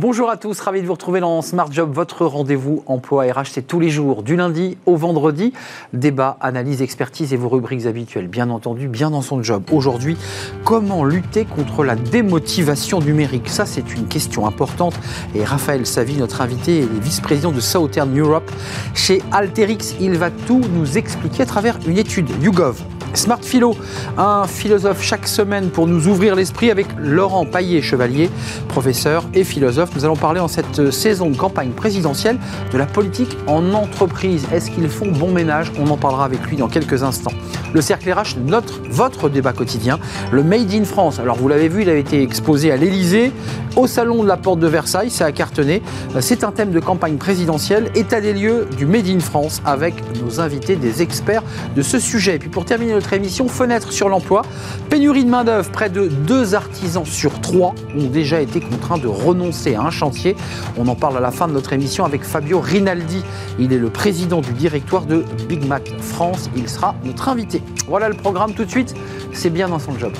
Bonjour à tous, ravi de vous retrouver dans Smart Job, votre rendez-vous emploi RH. C'est tous les jours, du lundi au vendredi. Débat, analyse, expertise et vos rubriques habituelles, bien entendu, bien dans son job. Aujourd'hui, comment lutter contre la démotivation numérique? Ça, c'est une question importante. Et Raphaël Savi, notre invité, est vice-président de Southern Europe chez Alterix. Il va tout nous expliquer à travers une étude YouGov. Smart Philo, un philosophe chaque semaine pour nous ouvrir l'esprit avec Laurent Paillet-Chevalier, professeur et philosophe. Nous allons parler en cette saison de campagne présidentielle de la politique en entreprise. Est-ce qu'ils font bon ménage? On en parlera avec lui dans quelques instants. Le cercle RH, notre, votre débat quotidien, le Made in France. Alors vous l'avez vu, il a été exposé à l'Elysée, au salon de la Porte de Versailles, ça a cartonné. C'est un thème de campagne présidentielle, état des lieux du Made in France avec nos invités, des experts de ce sujet. Et puis pour terminer notre émission, fenêtre sur l'emploi, pénurie de main-d'œuvre, près de deux artisans sur trois ont déjà été contraints de renoncer à un chantier. On en parle à la fin de notre émission avec Fabio Rinaldi. Il est le président du directoire de Big Mac France. Il sera notre invité. Voilà le programme tout de suite. C'est bien dans son job.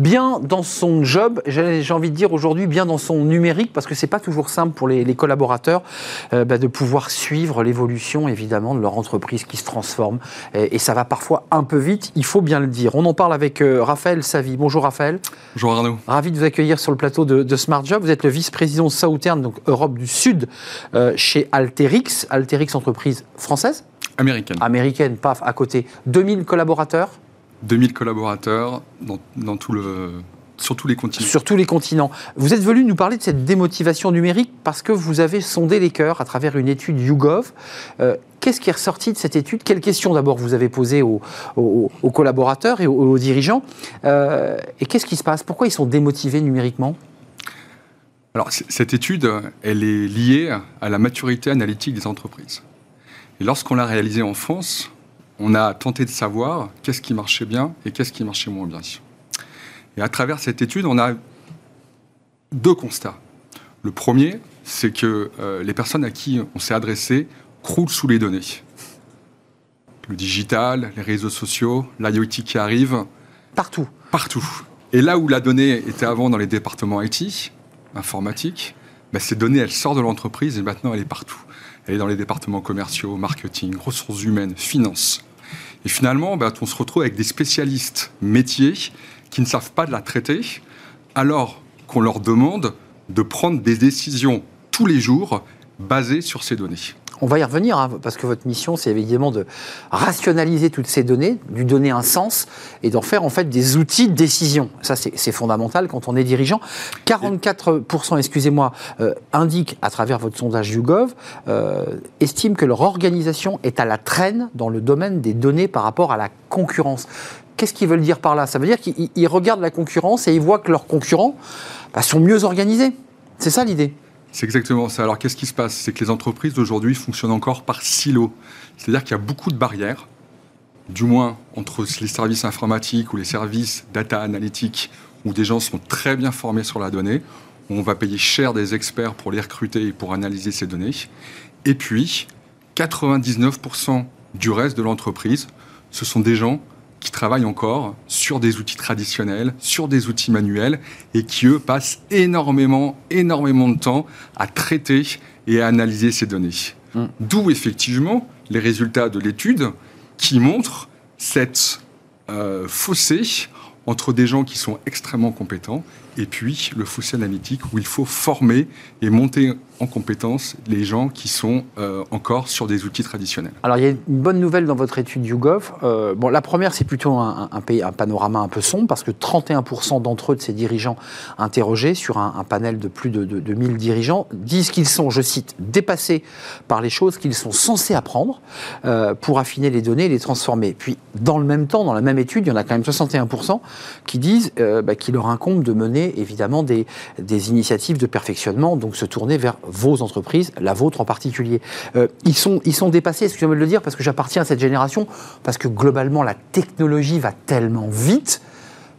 Bien dans son job, j'ai envie de dire aujourd'hui bien dans son numérique, parce que c'est pas toujours simple pour les, collaborateurs euh, bah, de pouvoir suivre l'évolution évidemment de leur entreprise qui se transforme, et, ça va parfois un peu vite, il faut bien le dire. On en parle avec euh, Raphaël Savi. Bonjour Raphaël. Bonjour Arnaud. Ravi de vous accueillir sur le plateau de, Smart Job. Vous êtes le vice-président Southern, donc Europe du Sud, euh, chez Alterix. Alterix, entreprise française Américaine. Américaine, paf, à côté. 2000 collaborateurs 2000 collaborateurs dans, tout le, sur tous les continents. Sur tous les continents. Vous êtes venu nous parler de cette démotivation numérique parce que vous avez sondé les cœurs à travers une étude YouGov. Euh, qu'est-ce qui est ressorti de cette étude? Quelles questions d'abord vous avez posées aux, collaborateurs et aux, dirigeants? Euh, Et qu'est-ce qui se passe? Pourquoi ils sont démotivés numériquement? Alors, cette étude, elle est liée à la maturité analytique des entreprises. Et lorsqu'on l'a réalisée en France, on a tenté de savoir qu'est-ce qui marchait bien et qu'est-ce qui marchait moins bien. Et à travers cette étude, on a deux constats. Le premier, c'est que euh, les personnes à qui on s'est adressé croulent sous les données. Le digital, les réseaux sociaux, l'IoT qui arrive. Partout. Partout. Et là où la donnée était avant dans les départements IT, informatique, bah, ces données, elles sortent de l'entreprise et maintenant elle est partout. Elle est dans les départements commerciaux, marketing, ressources humaines, finances. Et finalement, ben, on se retrouve avec des spécialistes métiers qui ne savent pas de la traiter, alors qu'on leur demande de prendre des décisions tous les jours basées sur ces données. On va y revenir, hein, parce que votre mission, c'est évidemment de rationaliser toutes ces données, lui donner un sens et d'en faire en fait des outils de décision. Ça, c'est fondamental quand on est dirigeant. 44%, excusez-moi, euh, indiquent à travers votre sondage YouGov, euh, estiment que leur organisation est à la traîne dans le domaine des données par rapport à la concurrence. Qu'est-ce qu'ils veulent dire par là? Ça veut dire qu'ils regardent la concurrence et ils voient que leurs concurrents bah, sont mieux organisés. C'est ça l'idée? C'est exactement ça. Alors qu'est-ce qui se passe? C'est que les entreprises d'aujourd'hui fonctionnent encore par silos. C'est-à-dire qu'il y a beaucoup de barrières, du moins entre les services informatiques ou les services data analytiques, où des gens sont très bien formés sur la donnée, où on va payer cher des experts pour les recruter et pour analyser ces données. Et puis, 99% du reste de l'entreprise, ce sont des gens qui travaillent encore sur des outils traditionnels, sur des outils manuels, et qui, eux, passent énormément, énormément de temps à traiter et à analyser ces données. Mm. D'où, effectivement, les résultats de l'étude qui montrent cette euh, fossé entre des gens qui sont extrêmement compétents et puis le fossé analytique où il faut former et monter en compétence les gens qui sont euh, encore sur des outils traditionnels. Alors il y a une bonne nouvelle dans votre étude YouGov. Euh, bon, la première, c'est plutôt un, un, panorama un peu sombre parce que 31% d'entre eux, de ces dirigeants interrogés sur un, panel de plus de, de, 1000 dirigeants, disent qu'ils sont, je cite, dépassés par les choses qu'ils sont censés apprendre euh, pour affiner les données et les transformer. Puis dans le même temps, dans la même étude, il y en a quand même 61% qui disent bah, qu'il leur incombe de mener évidemment des, initiatives de perfectionnement, donc se tourner vers vos entreprises, la vôtre en particulier. Euh, ils, sont, ils sont dépassés, excusez-moi de le dire, parce que j'appartiens à cette génération, parce que globalement la technologie va tellement vite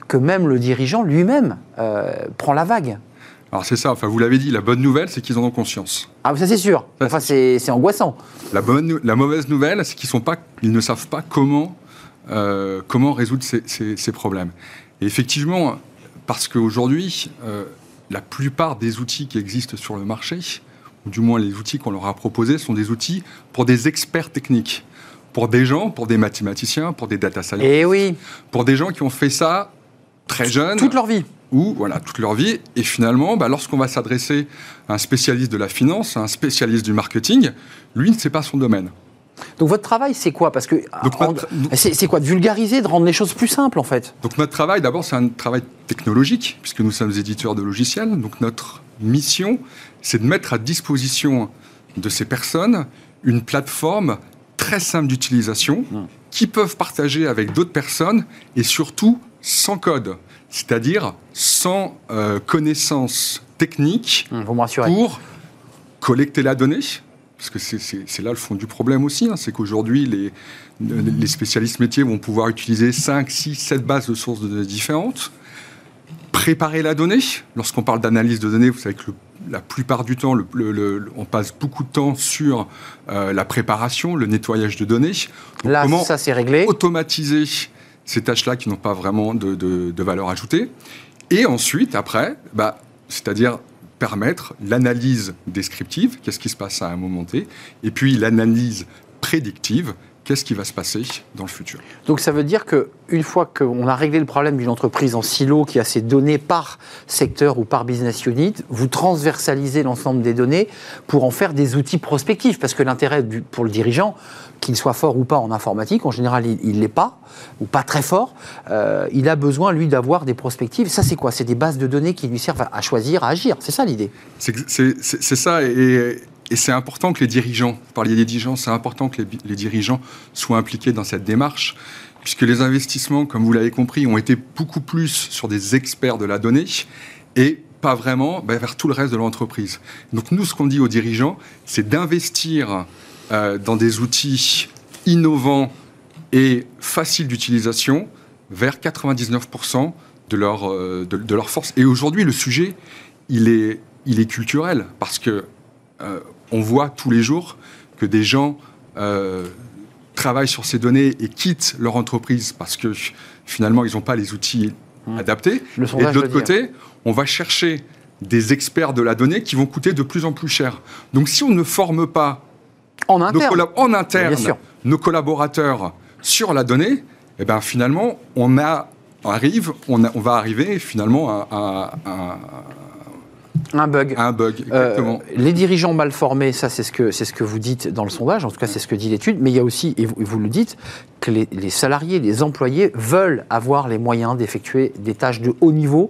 que même le dirigeant lui-même euh, prend la vague. Alors c'est ça, enfin vous l'avez dit, la bonne nouvelle, c'est qu'ils en ont conscience. Ah, ça c'est sûr. Ça, Enfin, c'est c'est angoissant. La, bonne, la mauvaise nouvelle, c'est qu'ils sont pas, ils ne savent pas comment, euh, comment résoudre ces, ces- ces problèmes. Et effectivement, parce qu'aujourd'hui, euh, la plupart des outils qui existent sur le marché, ou du moins les outils qu'on leur a proposés, sont des outils pour des experts techniques, pour des gens, pour des mathématiciens, pour des data scientists, Et oui, pour des gens qui ont fait ça très jeunes toute leur vie. ou voilà toute leur vie. Et finalement, bah, lorsqu'on va s'adresser à un spécialiste de la finance, à un spécialiste du marketing, lui ne sait pas son domaine. Donc votre travail, c'est quoi? Parce que notre- c'est quoi? De vulgariser, de rendre les choses plus simples en fait? Donc notre travail, d'abord, c'est un travail technologique, puisque nous sommes éditeurs de logiciels. Donc notre mission, c'est de mettre à disposition de ces personnes une plateforme très simple d'utilisation, qui peuvent partager avec d'autres personnes, et surtout sans code, c'est-à-dire sans euh, connaissances techniques rassurez. pour collecter la donnée, parce que c'est- là le fond du problème aussi, hein, c'est qu'aujourd'hui, les, les spécialistes métiers vont pouvoir utiliser 5, 6, 7 bases de sources de données différentes, préparer la donnée. Lorsqu'on parle d'analyse de données, vous savez que le- la plupart du temps, le- le- le- on passe beaucoup de temps sur euh, la préparation, le nettoyage de données. Donc, Là, comment ça c'est réglé. automatiser ces tâches-là qui n'ont pas vraiment de, de- de valeur ajoutée. Et ensuite, après, bah, c'est-à-dire permettre l'analyse descriptive, qu'est-ce qui se passe à un moment T, et puis l'analyse prédictive, qu'est-ce qui va se passer dans le futur. Donc ça veut dire que une fois qu'on a réglé le problème d'une entreprise en silo qui a ses données par secteur ou par business unit, vous transversalisez l'ensemble des données pour en faire des outils prospectifs. Parce que l'intérêt pour le dirigeant, qu'il soit fort ou pas en informatique, en général il ne l'est pas, ou pas très fort, euh, il a besoin lui d'avoir des prospectives. Ça c'est quoi? C'est des bases de données qui lui servent à, choisir, à agir. C'est ça l'idée? C'est ça, et, et c'est important que les dirigeants, vous parliez des dirigeants, c'est important que les, dirigeants soient impliqués dans cette démarche, puisque les investissements, comme vous l'avez compris, ont été beaucoup plus sur des experts de la donnée et pas vraiment ben, vers tout le reste de l'entreprise. Donc nous, ce qu'on dit aux dirigeants, c'est d'investir euh, dans des outils innovants et faciles d'utilisation vers 99% de leur, euh, de leur force. Et aujourd'hui, le sujet, il est, il est culturel parce que euh, on voit tous les jours que des gens euh, travaillent sur ces données et quittent leur entreprise parce que finalement, ils n'ont pas les outils adaptés. Le Et de l'autre côté, on va chercher des experts de la donnée qui vont coûter de plus en plus cher. Donc si on ne forme pas En nos interne. en nos collaborateurs sur la donnée, eh ben finalement, on a arrive, on, a- on va arriver finalement à, à- à- Un bug. un bug. Euh, Exactement. les dirigeants mal formés, ça c'est ce, que, c'est ce que vous dites dans le sondage, en tout cas c'est ce que dit l'étude, mais il y a aussi, et vous, le dites, que les, les salariés, les employés veulent avoir les moyens d'effectuer des tâches de haut niveau,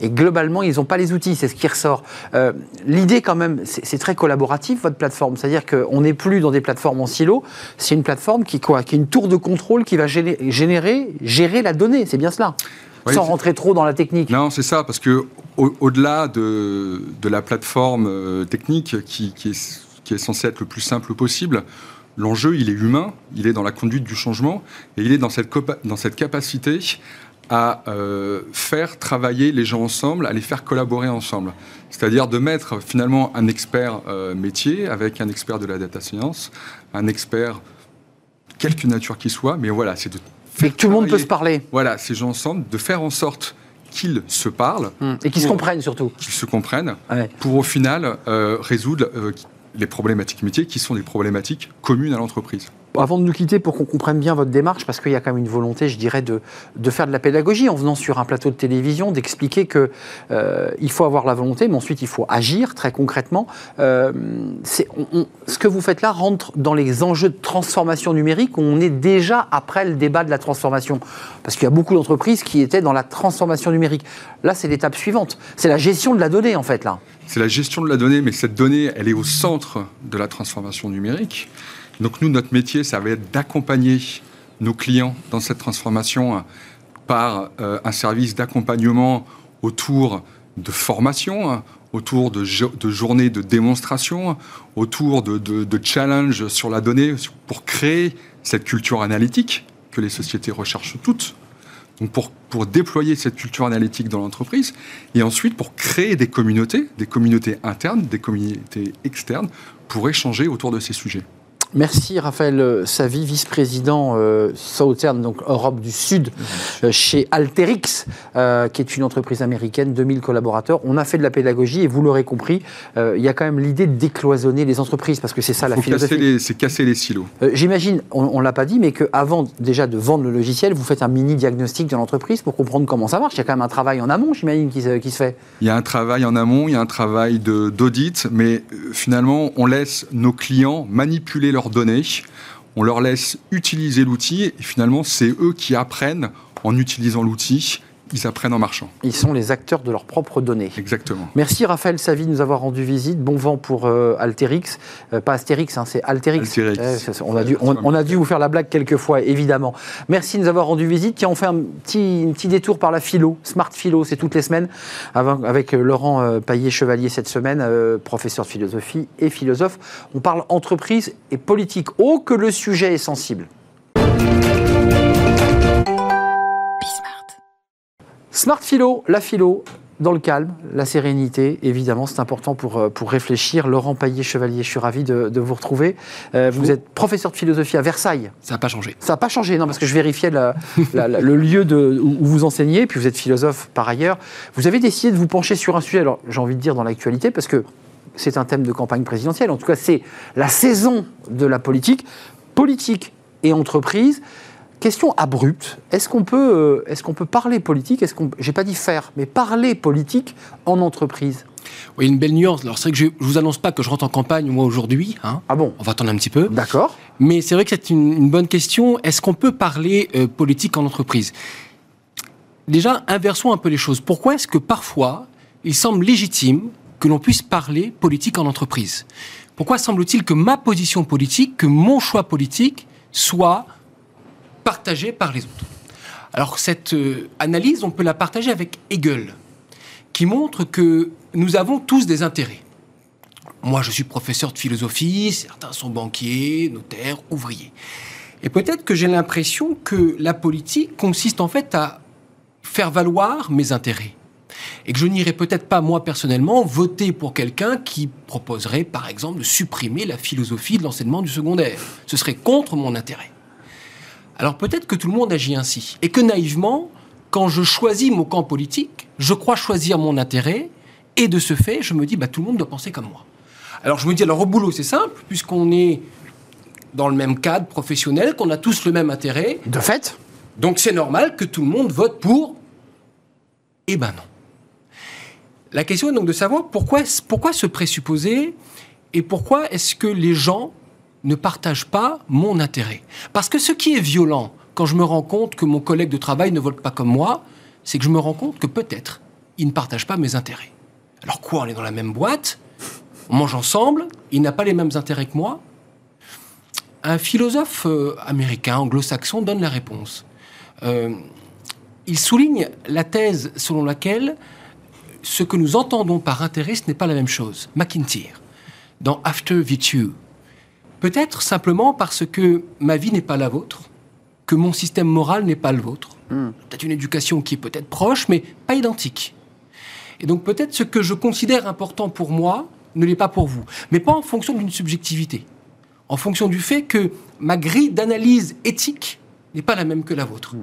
et globalement ils n'ont pas les outils, c'est ce qui ressort. Euh, L'idée quand même, c'est, c'est très collaboratif votre plateforme, c'est-à-dire qu'on n'est plus dans des plateformes en silo, c'est une plateforme qui, quoi, qui est une tour de contrôle qui va géné- générer, gérer la donnée, c'est bien cela, Oui, sans rentrer trop dans la technique. Non, c'est ça, parce que au- au-delà de, de la plateforme euh, technique qui, qui est, qui est censée être le plus simple possible, l'enjeu, il est humain, il est dans la conduite du changement, et il est dans cette, copa- dans cette capacité à euh, faire travailler les gens ensemble, à les faire collaborer ensemble. C'est-à-dire de mettre finalement un expert euh, métier avec un expert de la data science, un expert quelque nature qu'il soit, mais voilà, c'est de Et que tout le monde peut se parler, Voilà, ces gens ensemble, de faire en sorte qu'ils se parlent, Hum, et qu'ils se comprennent surtout. qu'ils se comprennent, Ouais. pour au final euh, résoudre euh, les problématiques métiers qui sont des problématiques communes à l'entreprise. Avant de nous quitter, pour qu'on comprenne bien votre démarche, parce qu'il y a quand même une volonté, je dirais, de, de faire de la pédagogie en venant sur un plateau de télévision, d'expliquer que euh, il faut avoir la volonté, mais ensuite il faut agir très concrètement. Euh, ce que vous faites là rentre dans les enjeux de transformation numérique où on est déjà après le débat de la transformation. Parce qu'il y a beaucoup d'entreprises qui étaient dans la transformation numérique. Là, c'est l'étape suivante. C'est la gestion de la donnée, en fait, là. C'est la gestion de la donnée, mais cette donnée, elle est au centre de la transformation numérique. Donc nous, notre métier, ça va être d'accompagner nos clients dans cette transformation euh, par euh, un service d'accompagnement autour de formation, hein, autour de, jo- de journées de démonstration, autour de, challenges sur la donnée pour créer cette culture analytique que les sociétés recherchent toutes. donc pour déployer cette culture analytique dans l'entreprise, et ensuite pour créer des communautés, des communautés internes, des communautés externes, pour échanger autour de ces sujets. Merci Raphaël Savi, vice-président euh, Southern, donc Europe du Sud, euh, chez Alterix, euh, qui est une entreprise américaine, 2000 collaborateurs. On a fait de la pédagogie et vous l'aurez compris, il y a quand même l'idée de décloisonner les entreprises parce que c'est ça la Faut philosophie. C'est casser les silos. J'imagine, on ne l'a pas dit, mais qu'avant déjà de vendre le logiciel, vous faites un mini diagnostic de l'entreprise pour comprendre comment ça marche. Il y a quand même un travail en amont, j'imagine, qui, se- qui se fait. Il y a un travail en amont, il y a un travail d'audit, mais finalement, on laisse nos clients manipuler données, on leur laisse utiliser l'outil, et finalement, c'est eux qui apprennent en utilisant l'outil, ils apprennent en marchant. Ils sont les acteurs de leurs propres données. Exactement. Merci Raphaël Savi de nous avoir rendu visite. Bon vent pour euh, Altérix. Euh, pas Astérix, hein, c'est Altérix. Altérix. Ça. on, a dû, on, on a dû vous faire la blague quelques fois, évidemment. Merci de nous avoir rendu visite. Tiens, on fait un petit, un petit détour par la philo. Smart Philo, c'est toutes les semaines. Avec euh, Laurent euh, Paillet-Chevalier cette semaine, euh, professeur de philosophie et philosophe. On parle entreprise et politique. Oh, que le sujet est sensible. Smart Philo, la philo, dans le calme, la sérénité, évidemment, c'est important pour, euh, pour réfléchir. Laurent Paillet-Chevalier, je suis ravi de, de vous retrouver. Euh, vous êtes professeur de philosophie à Versailles. Ça n'a pas changé. Ça n'a pas changé, non, parce que je vérifiais la- la- la- le lieu de, où vous enseignez, puis vous êtes philosophe par ailleurs. Vous avez décidé de vous pencher sur un sujet, alors j'ai envie de dire dans l'actualité, parce que c'est un thème de campagne présidentielle. En tout cas, c'est la saison de la politique, politique et entreprise. Question abrupte. Est-ce qu'on peut, euh, est-ce qu'on peut parler politique? Est-ce qu'on, j'ai pas dit faire, mais parler politique en entreprise? Oui, une belle nuance. Alors, c'est vrai que je ne vous annonce pas que je rentre en campagne, moi, aujourd'hui. hein. Ah bon? On va attendre un petit peu. D'accord. Mais c'est vrai que c'est une, une bonne question. Est-ce qu'on peut parler euh, politique en entreprise? Déjà, inversons un peu les choses. Pourquoi est-ce que parfois, il semble légitime que l'on puisse parler politique en entreprise? Pourquoi semble-t-il que ma position politique, que mon choix politique soit partagé par les autres Alors, cette euh, analyse, on peut la partager avec Hegel, qui montre que nous avons tous des intérêts. Moi, je suis professeur de philosophie, certains sont banquiers, notaires, ouvriers. Et peut-être que j'ai l'impression que la politique consiste en fait à faire valoir mes intérêts. Et que je n'irai peut-être pas, moi personnellement, voter pour quelqu'un qui proposerait, par exemple, de supprimer la philosophie de l'enseignement du secondaire. Ce serait contre mon intérêt. Alors peut-être que tout le monde agit ainsi. Et que naïvement, quand je choisis mon camp politique, je crois choisir mon intérêt, et de ce fait, je me dis, bah, tout le monde doit penser comme moi. Alors je me dis, alors au boulot, c'est simple, puisqu'on est dans le même cadre professionnel, qu'on a tous le même intérêt, De fait, donc c'est normal que tout le monde vote pour. Eh ben non. La question est donc de savoir pourquoi, pourquoi se présupposer et pourquoi est-ce que les gens ne partagent pas mon intérêt. Parce que ce qui est violent, quand je me rends compte que mon collègue de travail ne vote pas comme moi, c'est que je me rends compte que peut-être il ne partage pas mes intérêts. Alors quoi, on est dans la même boîte, on mange ensemble, il n'a pas les mêmes intérêts que moi? Un philosophe euh, américain, anglo-saxon, donne la réponse. Euh, il souligne la thèse selon laquelle ce que nous entendons par intérêt, ce n'est pas la même chose. McIntyre, dans After Virtue. Peut-être simplement parce que ma vie n'est pas la vôtre, que mon système moral n'est pas le vôtre. Peut-être une éducation qui est peut-être proche, mais pas identique. Et donc peut-être ce que je considère important pour moi ne l'est pas pour vous. Mais pas en fonction d'une subjectivité. En fonction du fait que ma grille d'analyse éthique n'est pas la même que la vôtre.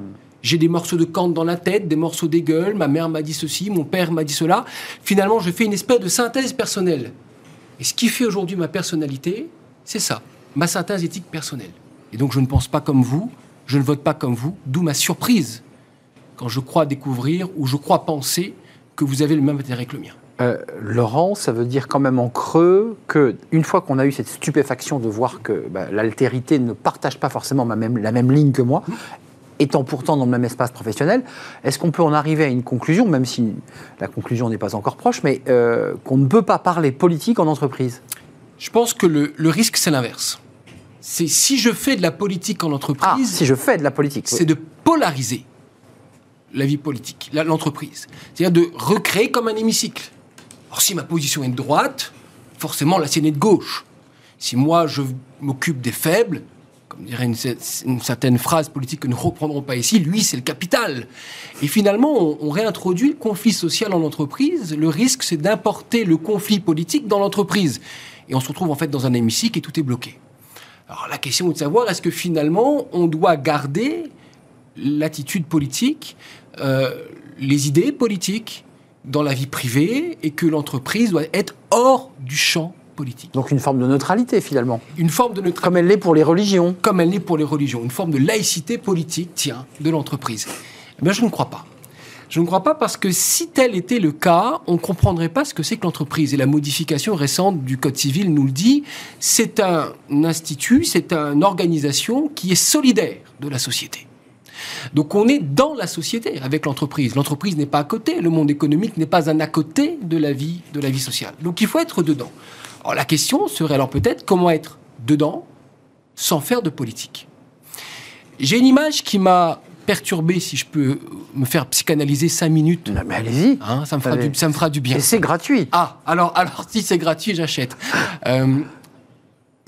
J'ai des morceaux de Kant dans la tête, des morceaux d'Hegel, ma mère m'a dit ceci, mon père m'a dit cela. Finalement, je fais une espèce de synthèse personnelle. Et ce qui fait aujourd'hui ma personnalité, c'est ça, ma synthèse éthique personnelle. Et donc je ne pense pas comme vous, je ne vote pas comme vous, d'où ma surprise quand je crois découvrir ou je crois penser que vous avez le même intérêt que le mien. Euh, Laurent, ça veut dire quand même en creux que une fois qu'on a eu cette stupéfaction de voir que bah, l'altérité ne partage pas forcément la même ligne que moi, étant pourtant dans le même espace professionnel, est-ce qu'on peut en arriver à une conclusion, même si la conclusion n'est pas encore proche, mais euh, qu'on ne peut pas parler politique en entreprise? Je pense que le, le risque, c'est l'inverse. C'est si je fais de la politique en Ah, entreprise, si je fais de la politique. c'est de polariser la vie politique, l'entreprise. C'est-à-dire de recréer comme un hémicycle. Or, si ma position est de droite, forcément la sienne est de gauche. Si moi je m'occupe des faibles, comme dirait une, une, certaine phrase politique que nous ne reprendrons pas ici, lui, c'est le capital. Et finalement, on, on, réintroduit le conflit social en entreprise. Le risque, c'est d'importer le conflit politique dans l'entreprise. Et on se retrouve en fait dans un hémicycle et tout est bloqué. Alors la question est de savoir, est-ce que finalement, on doit garder l'attitude politique, euh, les idées politiques dans la vie privée et que l'entreprise doit être hors du champ politique? Donc une forme de neutralité finalement. Une forme de neutralité. Comme elle l'est pour les religions. Comme elle l'est pour les religions. Une forme de laïcité politique, tiens, de l'entreprise. Mais je ne crois pas. Je ne crois pas parce que si tel était le cas, on ne comprendrait pas ce que c'est que l'entreprise. Et la modification récente du Code civil nous le dit. C'est un institut, c'est une organisation qui est solidaire de la société. Donc on est dans la société avec l'entreprise. L'entreprise n'est pas à côté, le monde économique n'est pas un à côté de la vie, de la vie sociale. Donc il faut être dedans. Alors la question serait alors peut-être comment être dedans sans faire de politique. J'ai une image qui m'a perturbé, si je peux me faire psychanalyser cinq minutes. Non, mais allez-y. Hein, ça, me fera du, ça me fera du bien. Et c'est gratuit. Ah, alors, alors si c'est gratuit, j'achète. Euh,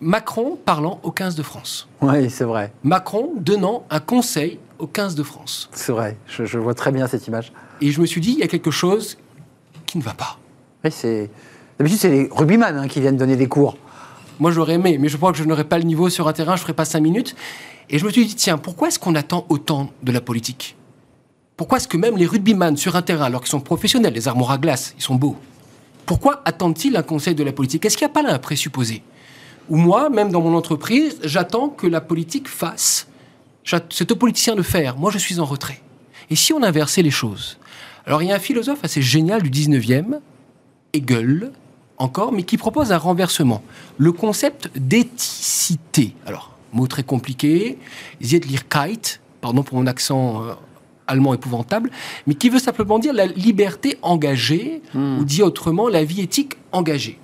Macron parlant au 15 de France. Oui, c'est vrai. Macron donnant un conseil au 15 de France. C'est vrai, je, je, vois très bien cette image. Et je me suis dit, il y a quelque chose qui ne va pas. Oui, c'est. D'habitude, c'est les rugbyman hein, qui viennent donner des cours. Moi, j'aurais aimé, mais je crois que je n'aurais pas le niveau sur un terrain, je ne ferais pas cinq minutes. Et je me suis dit, tiens, pourquoi est-ce qu'on attend autant de la politique? Pourquoi est-ce que même les rugbyman sur un terrain, alors qu'ils sont professionnels, les armoires à glace, ils sont beaux, pourquoi attendent-ils un conseil de la politique? Est-ce qu'il n'y a pas là un présupposé? Ou moi, même dans mon entreprise, j'attends que la politique fasse. C'est aux politiciens de faire. Moi, je suis en retrait. Et si on inversait les choses? Alors, il y a un philosophe assez génial du 19e, Hegel, encore, mais qui propose un renversement. Le concept d'éthicité. Alors, mot très compliqué, Siedlichkeit, pardon pour mon accent euh, allemand épouvantable, mais qui veut simplement dire la liberté engagée, Hmm. ou dit autrement, la vie éthique engagée.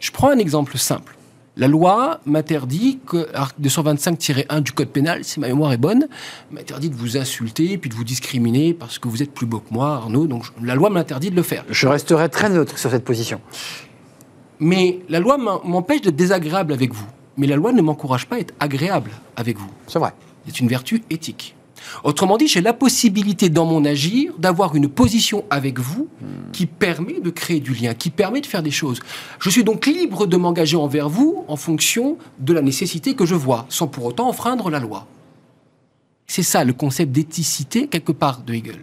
Je prends un exemple simple. La loi m'interdit, que, article 225-1 du Code pénal, si ma mémoire est bonne, m'interdit de vous insulter puis de vous discriminer parce que vous êtes plus beau que moi, Arnaud. Donc je- la loi m'interdit de le faire. Je resterai très neutre sur cette position. Mais la loi m'empêche d'être désagréable avec vous. Mais la loi ne m'encourage pas à être agréable avec vous. C'est vrai. C'est une vertu éthique. Autrement dit, j'ai la possibilité dans mon agir d'avoir une position avec vous qui permet de créer du lien, qui permet de faire des choses. Je suis donc libre de m'engager envers vous en fonction de la nécessité que je vois, sans pour autant enfreindre la loi. C'est ça le concept d'éthicité, quelque part, de Hegel.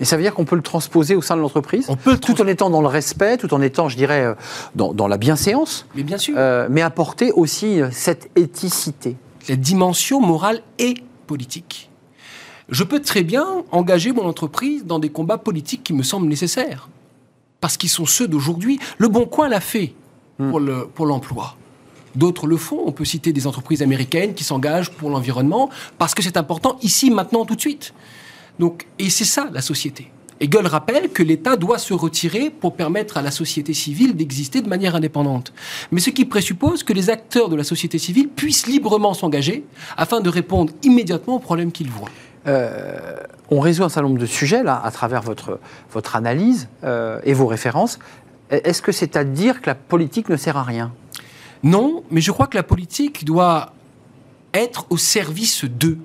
Et ça veut dire qu'on peut le transposer au sein de l'entreprise On peut le Tout en étant dans le respect, tout en étant, je dirais, euh, dans, dans la bienséance, Mais bien sûr, euh, mais apporter aussi euh, cette éthicité. la dimension morale et politique. Je peux très bien engager mon entreprise dans des combats politiques qui me semblent nécessaires. Parce qu'ils sont ceux d'aujourd'hui. Le Bon Coin l'a fait pour le- pour l'emploi. D'autres le font. On peut citer des entreprises américaines qui s'engagent pour l'environnement parce que c'est important ici, maintenant, tout de suite. Donc, et c'est ça la société. Hegel rappelle que l'État doit se retirer pour permettre à la société civile d'exister de manière indépendante. Mais ce qui présuppose que les acteurs de la société civile puissent librement s'engager afin de répondre immédiatement aux problèmes qu'ils voient. On résout un certain nombre de sujets, là, à travers votre, votre analyse euh, et vos références. Est-ce que c'est à dire que la politique ne sert à rien? Non, mais je crois que la politique doit être au service d'eux,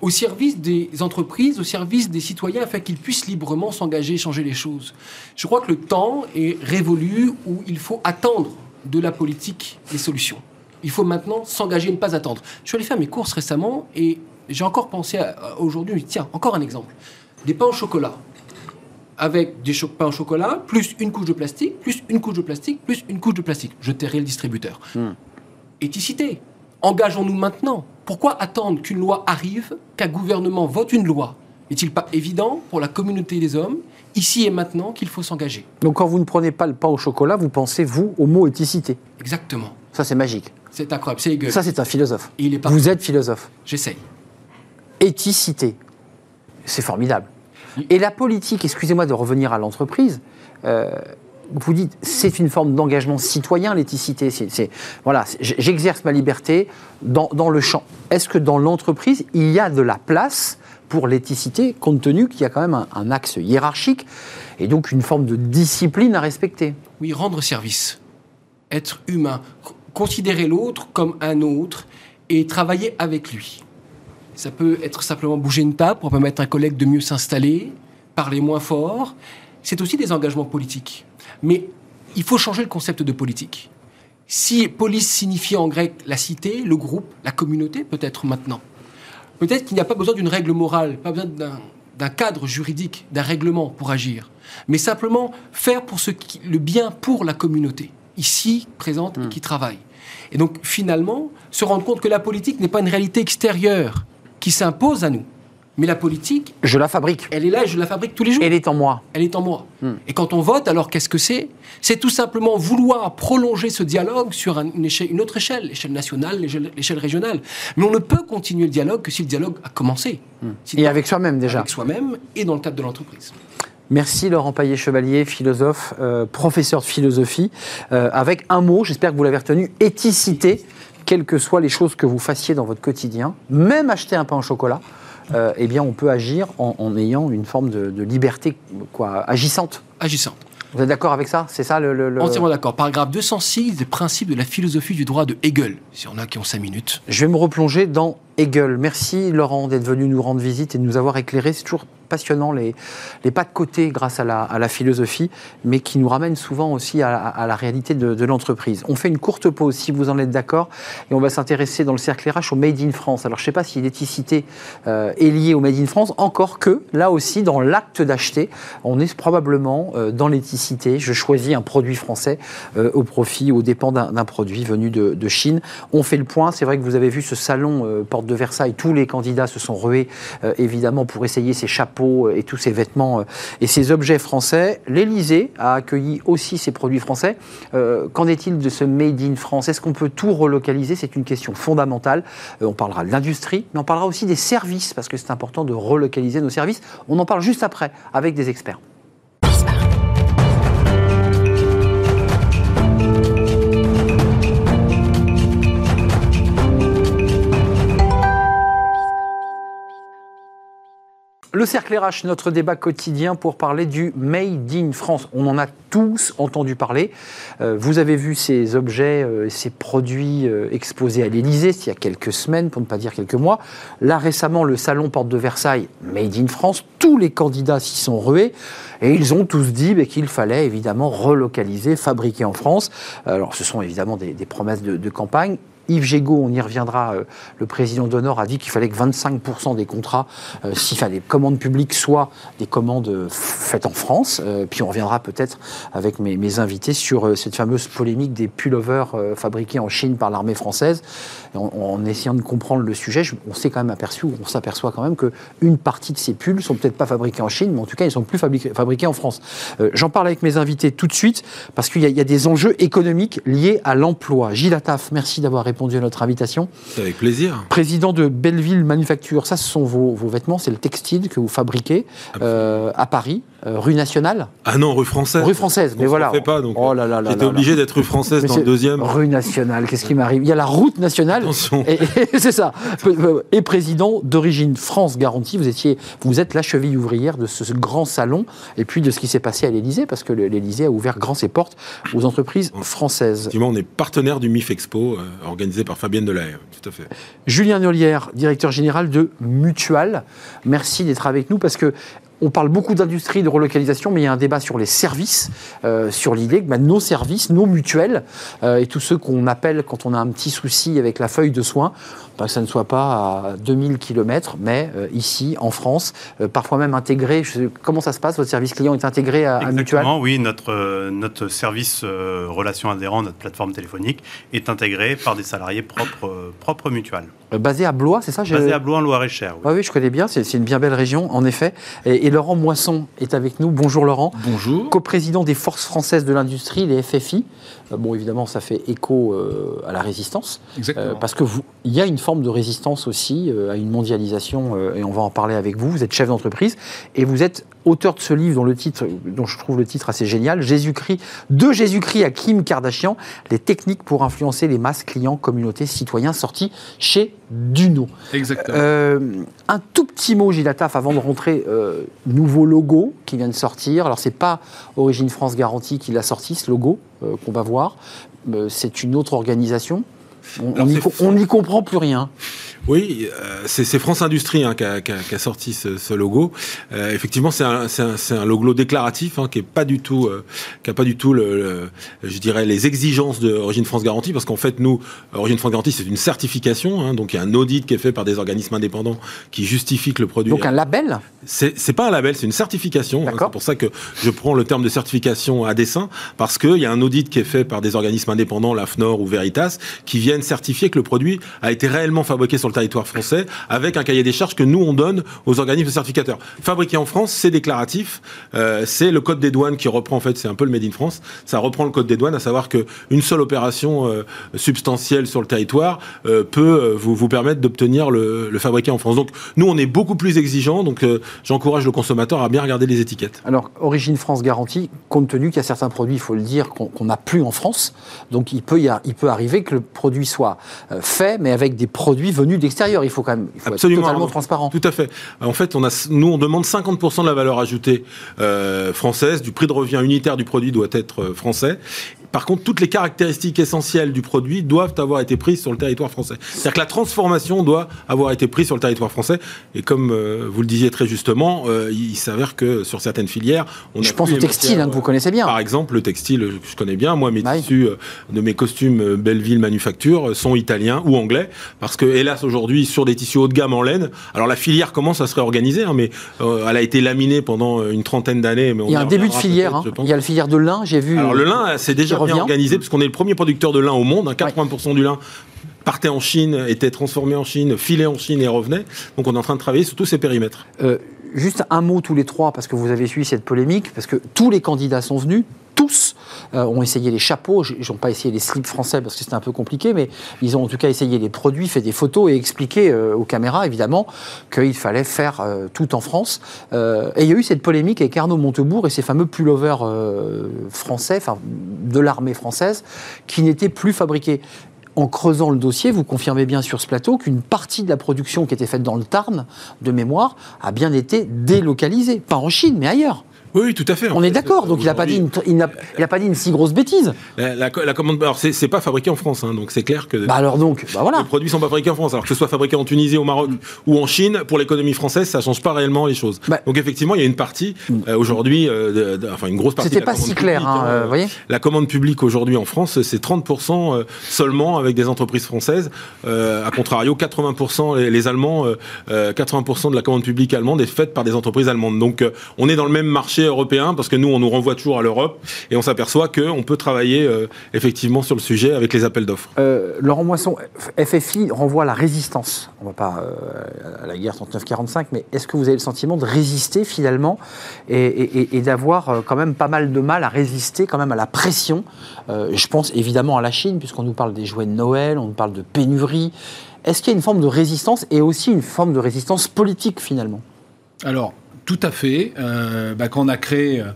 au service des entreprises, au service des citoyens, afin qu'ils puissent librement s'engager et changer les choses. Je crois que le temps est révolu où il faut attendre de la politique les solutions. Il faut maintenant s'engager et ne pas attendre. Je suis allé faire mes courses récemment et j'ai encore pensé aujourd'hui, tiens, encore un exemple. Des pains au chocolat avec des pains au chocolat, plus une couche de plastique, plus une couche de plastique, plus une couche de plastique. Je tairai le distributeur. Éthicité. Engageons-nous maintenant. Pourquoi attendre qu'une loi arrive, qu'un gouvernement vote une loi? N'est-il pas évident pour la communauté des hommes, ici et maintenant, qu'il faut s'engager? Donc quand vous ne prenez pas le pain au chocolat, vous pensez, vous, au mot éthicité. Exactement. Ça, c'est magique. C'est incroyable. C'est Hegel. Ça, c'est un philosophe. Et il est Vous êtes philosophe. J'essaye. Éthicité. C'est formidable. Et la politique, excusez-moi de revenir à l'entreprise, euh, vous dites, c'est une forme d'engagement citoyen, l'éthicité. Voilà, j'exerce ma liberté dans, le champ. Est-ce que dans l'entreprise, il y a de la place pour l'éthicité, compte tenu qu'il y a quand même un, un axe hiérarchique et donc une forme de discipline à respecter? Oui, rendre service. Être humain. Considérer l'autre comme un autre et travailler avec lui. Ça peut être simplement bouger une table pour permettre à un collègue de mieux s'installer, parler moins fort. C'est aussi des engagements politiques. Mais il faut changer le concept de politique. Si police signifie en grec la cité, le groupe, la communauté, peut-être maintenant. Peut-être qu'il n'y a pas besoin d'une règle morale, pas besoin d'un cadre juridique, d'un règlement pour agir, mais simplement faire pour ce qui, le bien pour la communauté, ici présente et qui travaille. Et donc finalement, se rendre compte que la politique n'est pas une réalité extérieure qui s'impose à nous, mais la politique, Je la fabrique. elle est là et je la fabrique tous les jours. Elle est en moi. Elle est en moi. Hmm. Et quand on vote, alors qu'est-ce que c'est? C'est tout simplement vouloir prolonger ce dialogue sur un- une, échelle- une autre échelle, l'échelle nationale, l'échelle régionale. Mais on ne peut continuer le dialogue que si le dialogue a commencé. Le Et avec soi-même déjà. Avec soi-même et dans le cadre de l'entreprise. Merci Laurent Paillet-Chevalier, philosophe, euh, professeur de philosophie. Euh, avec un mot, j'espère que vous l'avez retenu, éthicité, quelles que soient les choses que vous fassiez dans votre quotidien, même acheter un pain au chocolat, euh, eh bien on peut agir en, en ayant une forme de, de liberté quoi, agissante. Agissant. Vous êtes d'accord avec ça? C'est ça le... le- le- Entièrement d'accord. Paragraphe 206 des principes de la philosophie du droit de Hegel. Si on a qui ont 5 minutes. Je vais me replonger dans Hegel. Merci Laurent d'être venu nous rendre visite et de nous avoir éclairé. C'est toujours passionnant les, pas de côté grâce à la, philosophie, mais qui nous ramène souvent aussi à, la réalité de, l'entreprise. On fait une courte pause si vous en êtes d'accord et on va s'intéresser dans le cercle RH au Made in France. Alors je ne sais pas si l'éthicité euh, est liée au Made in France, encore que là aussi dans l'acte d'acheter, on est probablement euh, dans l'éthicité. Je choisis un produit français euh, au profit, au dépens d'un produit venu de, de Chine. On fait le point. C'est vrai que vous avez vu ce salon porte de Versailles. Tous les candidats se sont rués évidemment pour essayer ces chapeaux euh, et tous ces vêtements euh, et ces objets français. L'Elysée a accueilli aussi ces produits français. Euh, Qu'en est-il de ce Made in France? Est-ce qu'on peut tout relocaliser? C'est une question fondamentale. On parlera de l'industrie, mais on parlera aussi des services parce que c'est important de relocaliser nos services. On en parle juste après avec des experts. Le cercle RH, notre débat quotidien pour parler du Made in France. On en a tous entendu parler. Euh, vous avez vu ces objets, euh, ces produits euh, exposés à l'Élysée il y a quelques semaines, pour ne pas dire quelques mois. Là, récemment, le salon Porte de Versailles, Made in France, tous les candidats s'y sont rués et ils ont tous dit bah, qu'il fallait évidemment relocaliser, fabriquer en France. Alors, ce sont évidemment des, promesses de campagne. Yves Gégaud, on y reviendra, euh, le président d'Honneur a dit qu'il fallait que 25% des contrats, euh, s'il fallait des commandes publiques, soient des commandes euh, faites en France. Euh, puis on reviendra peut-être avec mes, invités sur cette fameuse polémique des pullovers fabriqués en Chine par l'armée française. En, essayant de comprendre le sujet, je- on s'est quand même aperçu, on s'aperçoit quand même qu'une partie de ces pulls sont peut-être pas fabriqués en Chine, mais en tout cas ils sont plus fabriqués, fabriqués en France. J'en parle avec mes invités tout de suite parce qu'il y, a- il y a des enjeux économiques liés à l'emploi. Gilles Attaf, merci d'avoir répondu à notre invitation. C'est avec plaisir. Président de Belleville Manufacture, ça ce sont vos, vos vêtements, c'est le textile que vous fabriquez euh, à Paris, euh, rue nationale, Ah non, rue française. rue française, mais On voilà. fait pas, donc, oh là là là J'étais là là. obligé d'être rue française Mais dans le deuxième. Rue nationale, qu'est-ce qui m'arrive? Il y a la route nationale. Attention. Et, et c'est ça. Et président d'origine France Garantie, vous étiez, vous êtes la cheville ouvrière de ce, ce grand salon et puis de ce qui s'est passé à l'Élysée, parce que l'Élysée a ouvert grand ses portes aux entreprises françaises. Effectivement, on est partenaire du MIF Expo, euh, organisé par Fabienne Delahaye. Tout à fait. Julien Nolière, directeur général de Mutual. Merci d'être avec nous parce que on parle beaucoup d'industrie, de relocalisation, mais il y a un débat sur les services, euh, sur l'idée que bah, nos services, nos mutuelles, euh, et tous ceux qu'on appelle quand on a un petit souci avec la feuille de soins, bah, que ça ne soit pas à 2000 km, mais euh, ici, en France, euh, parfois même intégré. Je sais- comment ça se passe Votre service client est intégré à, à Mutual? Exactement, oui. Notre, euh, notre service euh, relation adhérent, notre plateforme téléphonique, est intégré par des salariés propres, euh, propres. Euh, Basé à Blois, c'est ça? Basé à Blois, en Loire-et-Cher. oui. Ouais, oui, je connais bien, c'est une bien belle région, en effet. Et, et Laurent Moisson est avec nous. Bonjour Laurent. Bonjour. coprésident des forces françaises de l'industrie, les FFI. Euh, bon, évidemment, ça fait écho euh, à la résistance, Exactement. euh, parce que vous, il y a une forme de résistance aussi euh, à une mondialisation, euh, et on va en parler avec vous. Vous êtes chef d'entreprise et vous êtes auteur de ce livre dont le titre, dont je trouve le titre assez génial, Jésus-Christ, de Jésus-Christ à Kim Kardashian, les techniques pour influencer les masses, clients, communautés, citoyens, sorti chez Duno. Exactement. Euh, un tout petit mot, Gilles Attaf, avant de rentrer. euh, nouveau logo qui vient de sortir. Alors, c'est pas Origine France Garantie qui l'a sorti, ce logo euh, qu'on va voir. C'est une autre organisation. On n'y comprend plus rien. Oui, euh, c'est France Industrie hein, qui, a, a- a sorti ce, ce logo. Euh, effectivement, c'est un, un- un logo déclaratif hein, qui est pas du tout, euh, qui a pas du tout, le, le- je dirais, les exigences de Origine France Garantie, parce qu'en fait, nous, Origine France Garantie, c'est une certification, hein, donc il y a un audit qui est fait par des organismes indépendants qui justifient que le produit. Donc un label C'est pas un label, c'est une certification. hein. C'est pour ça que je prends le terme de certification à dessein, parce qu'il y a un audit qui est fait par des organismes indépendants, l'AFNOR ou Veritas, qui viennent certifier que le produit a été réellement fabriqué sur le territoire français, avec un cahier des charges que nous, on donne aux organismes certificateurs. Fabriqué en France, c'est déclaratif, euh, c'est le code des douanes qui reprend, en fait, c'est un peu le Made in France, ça reprend le code des douanes, à savoir qu'une seule opération euh, substantielle sur le territoire euh, peut vous, vous permettre d'obtenir le, fabriqué en France. Donc, nous, on est beaucoup plus exigeants, donc j'encourage le consommateur à bien regarder les étiquettes. Alors, Origine France garantie, compte tenu qu'il y a certains produits, il faut le dire, qu'on n'a plus en France. Donc, il peut, il peut arriver que le produit soit fait, mais avec des produits venus Il faut quand même il faut Absolument. être totalement transparent. Tout à fait. En fait, on a, nous, on demande 50% de la valeur ajoutée euh, française, du prix de revient unitaire du produit doit être euh, français. Par contre, toutes les caractéristiques essentielles du produit doivent avoir été prises sur le territoire français. C'est-à-dire que la transformation doit avoir été prise sur le territoire français. Et comme euh, vous le disiez très justement, euh, il s'avère que sur certaines filières, on Je a pense au textile, hein, que vous connaissez bien. Par exemple, le textile, euh, je connais bien. Moi, mes Bah oui. tissus euh, de mes costumes euh, Belleville Manufacture euh, sont italiens ou anglais, parce que hélas aujourd'hui sur des tissus haut de gamme en laine, alors la filière commence à se réorganiser, hein, mais euh, elle a été laminée pendant euh, une trentaine d'années. Il y a un début de filière. hein. je pense. Il y a le filière de lin, j'ai vu. Alors euh, le lin, euh, c'est déjà revient. organisé, parce qu'on est le premier producteur de lin au monde. hein, 80% du lin partait en Chine, était transformé en Chine, filé en Chine et revenait. Donc on est en train de travailler sur tous ces périmètres. Euh, juste un mot tous les trois, parce que vous avez suivi cette polémique, parce que tous les candidats sont venus, tous euh, ont essayé les chapeaux, ils n'ont pas essayé les slips français parce que c'était un peu compliqué, mais ils ont en tout cas essayé les produits, fait des photos et expliqué euh, aux caméras, évidemment, qu'il fallait faire euh, tout en France. Et il y a eu cette polémique avec Arnaud Montebourg et ses fameux pullovers français, de l'armée française, qui n'étaient plus fabriqués. En creusant le dossier, vous confirmez bien sur ce plateau qu'une partie de la production qui était faite dans le Tarn, de mémoire, a bien été délocalisée. Pas en Chine, mais ailleurs. Oui, tout à fait. On est d'accord, donc il n'a pas, dit une- il n'a- il n'a pas dit une si grosse bêtise. La, la- la commande, alors c'est pas fabriqué en France, hein, donc c'est clair que Bah alors donc, bah voilà. les produits sont pas fabriqués en France. Alors que ce soit fabriqué en Tunisie, au Maroc ou en Chine, pour l'économie française, ça change pas réellement les choses. Bah- donc effectivement, il y a une partie euh, aujourd'hui, euh, enfin une grosse partie. C'était de la pas si clair, publique, hein, euh, vous voyez La commande publique aujourd'hui en France, c'est 30% euh, seulement avec des entreprises françaises. Euh, à contrario, 80% les, les Allemands, euh, euh, 80% de la commande publique allemande est faite par des entreprises allemandes. Donc euh, on est dans le même marché européen parce que nous on nous renvoie toujours à l'Europe et on s'aperçoit qu'on peut travailler euh, effectivement sur le sujet avec les appels d'offres. Euh, Laurent Moisson, FFI renvoie à la résistance. On ne va pas euh, à la guerre 39-45, mais est-ce que vous avez le sentiment de résister finalement et, et- d'avoir quand même pas mal de mal à résister quand même à la pression Euh, Je pense évidemment à la Chine, puisqu'on nous parle des jouets de Noël, on nous parle de pénurie. Est-ce qu'il y a une forme de résistance et aussi une forme de résistance politique finalement? Alors, tout à fait. Euh, bah, quand on a créé euh,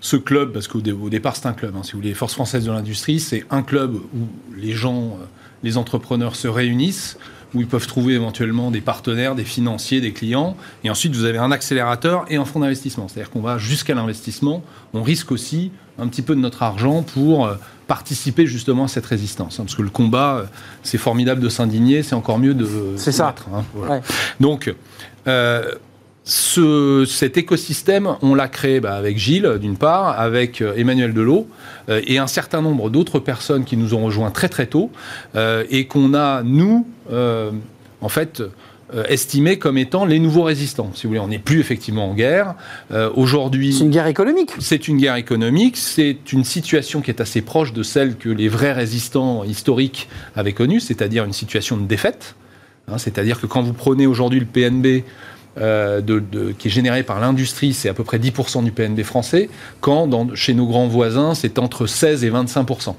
ce club, parce qu'au dé- au départ c'est un club, hein, si vous voulez, Force française de l'industrie, c'est un club où les gens, euh, les entrepreneurs se réunissent, où ils peuvent trouver éventuellement des partenaires, des financiers, des clients, et ensuite vous avez un accélérateur et un fonds d'investissement. C'est-à-dire qu'on va jusqu'à l'investissement, on risque aussi un petit peu de notre argent pour euh, participer justement à cette résistance. hein, parce que le combat, c'est formidable de s'indigner, c'est encore mieux de C'est ça. hein, voilà. Ouais. Donc, euh, ce- cet écosystème, on l'a créé bah, avec Gilles, d'une part, avec euh, Emmanuel Delot, euh, et un certain nombre d'autres personnes qui nous ont rejoints très très tôt, euh, et qu'on a, nous, en fait, estimé comme étant les nouveaux résistants. Si vous voulez, on n'est plus effectivement en guerre. Aujourd'hui, C'est une guerre économique. c'est une guerre économique, c'est une situation qui est assez proche de celle que les vrais résistants historiques avaient connue, c'est-à-dire une situation de défaite. Hein, c'est-à-dire que quand vous prenez aujourd'hui le PNB euh, de- de- qui est généré par l'industrie, c'est à peu près 10% du PNB français, quand dans- chez nos grands voisins, c'est entre 16 et 25%.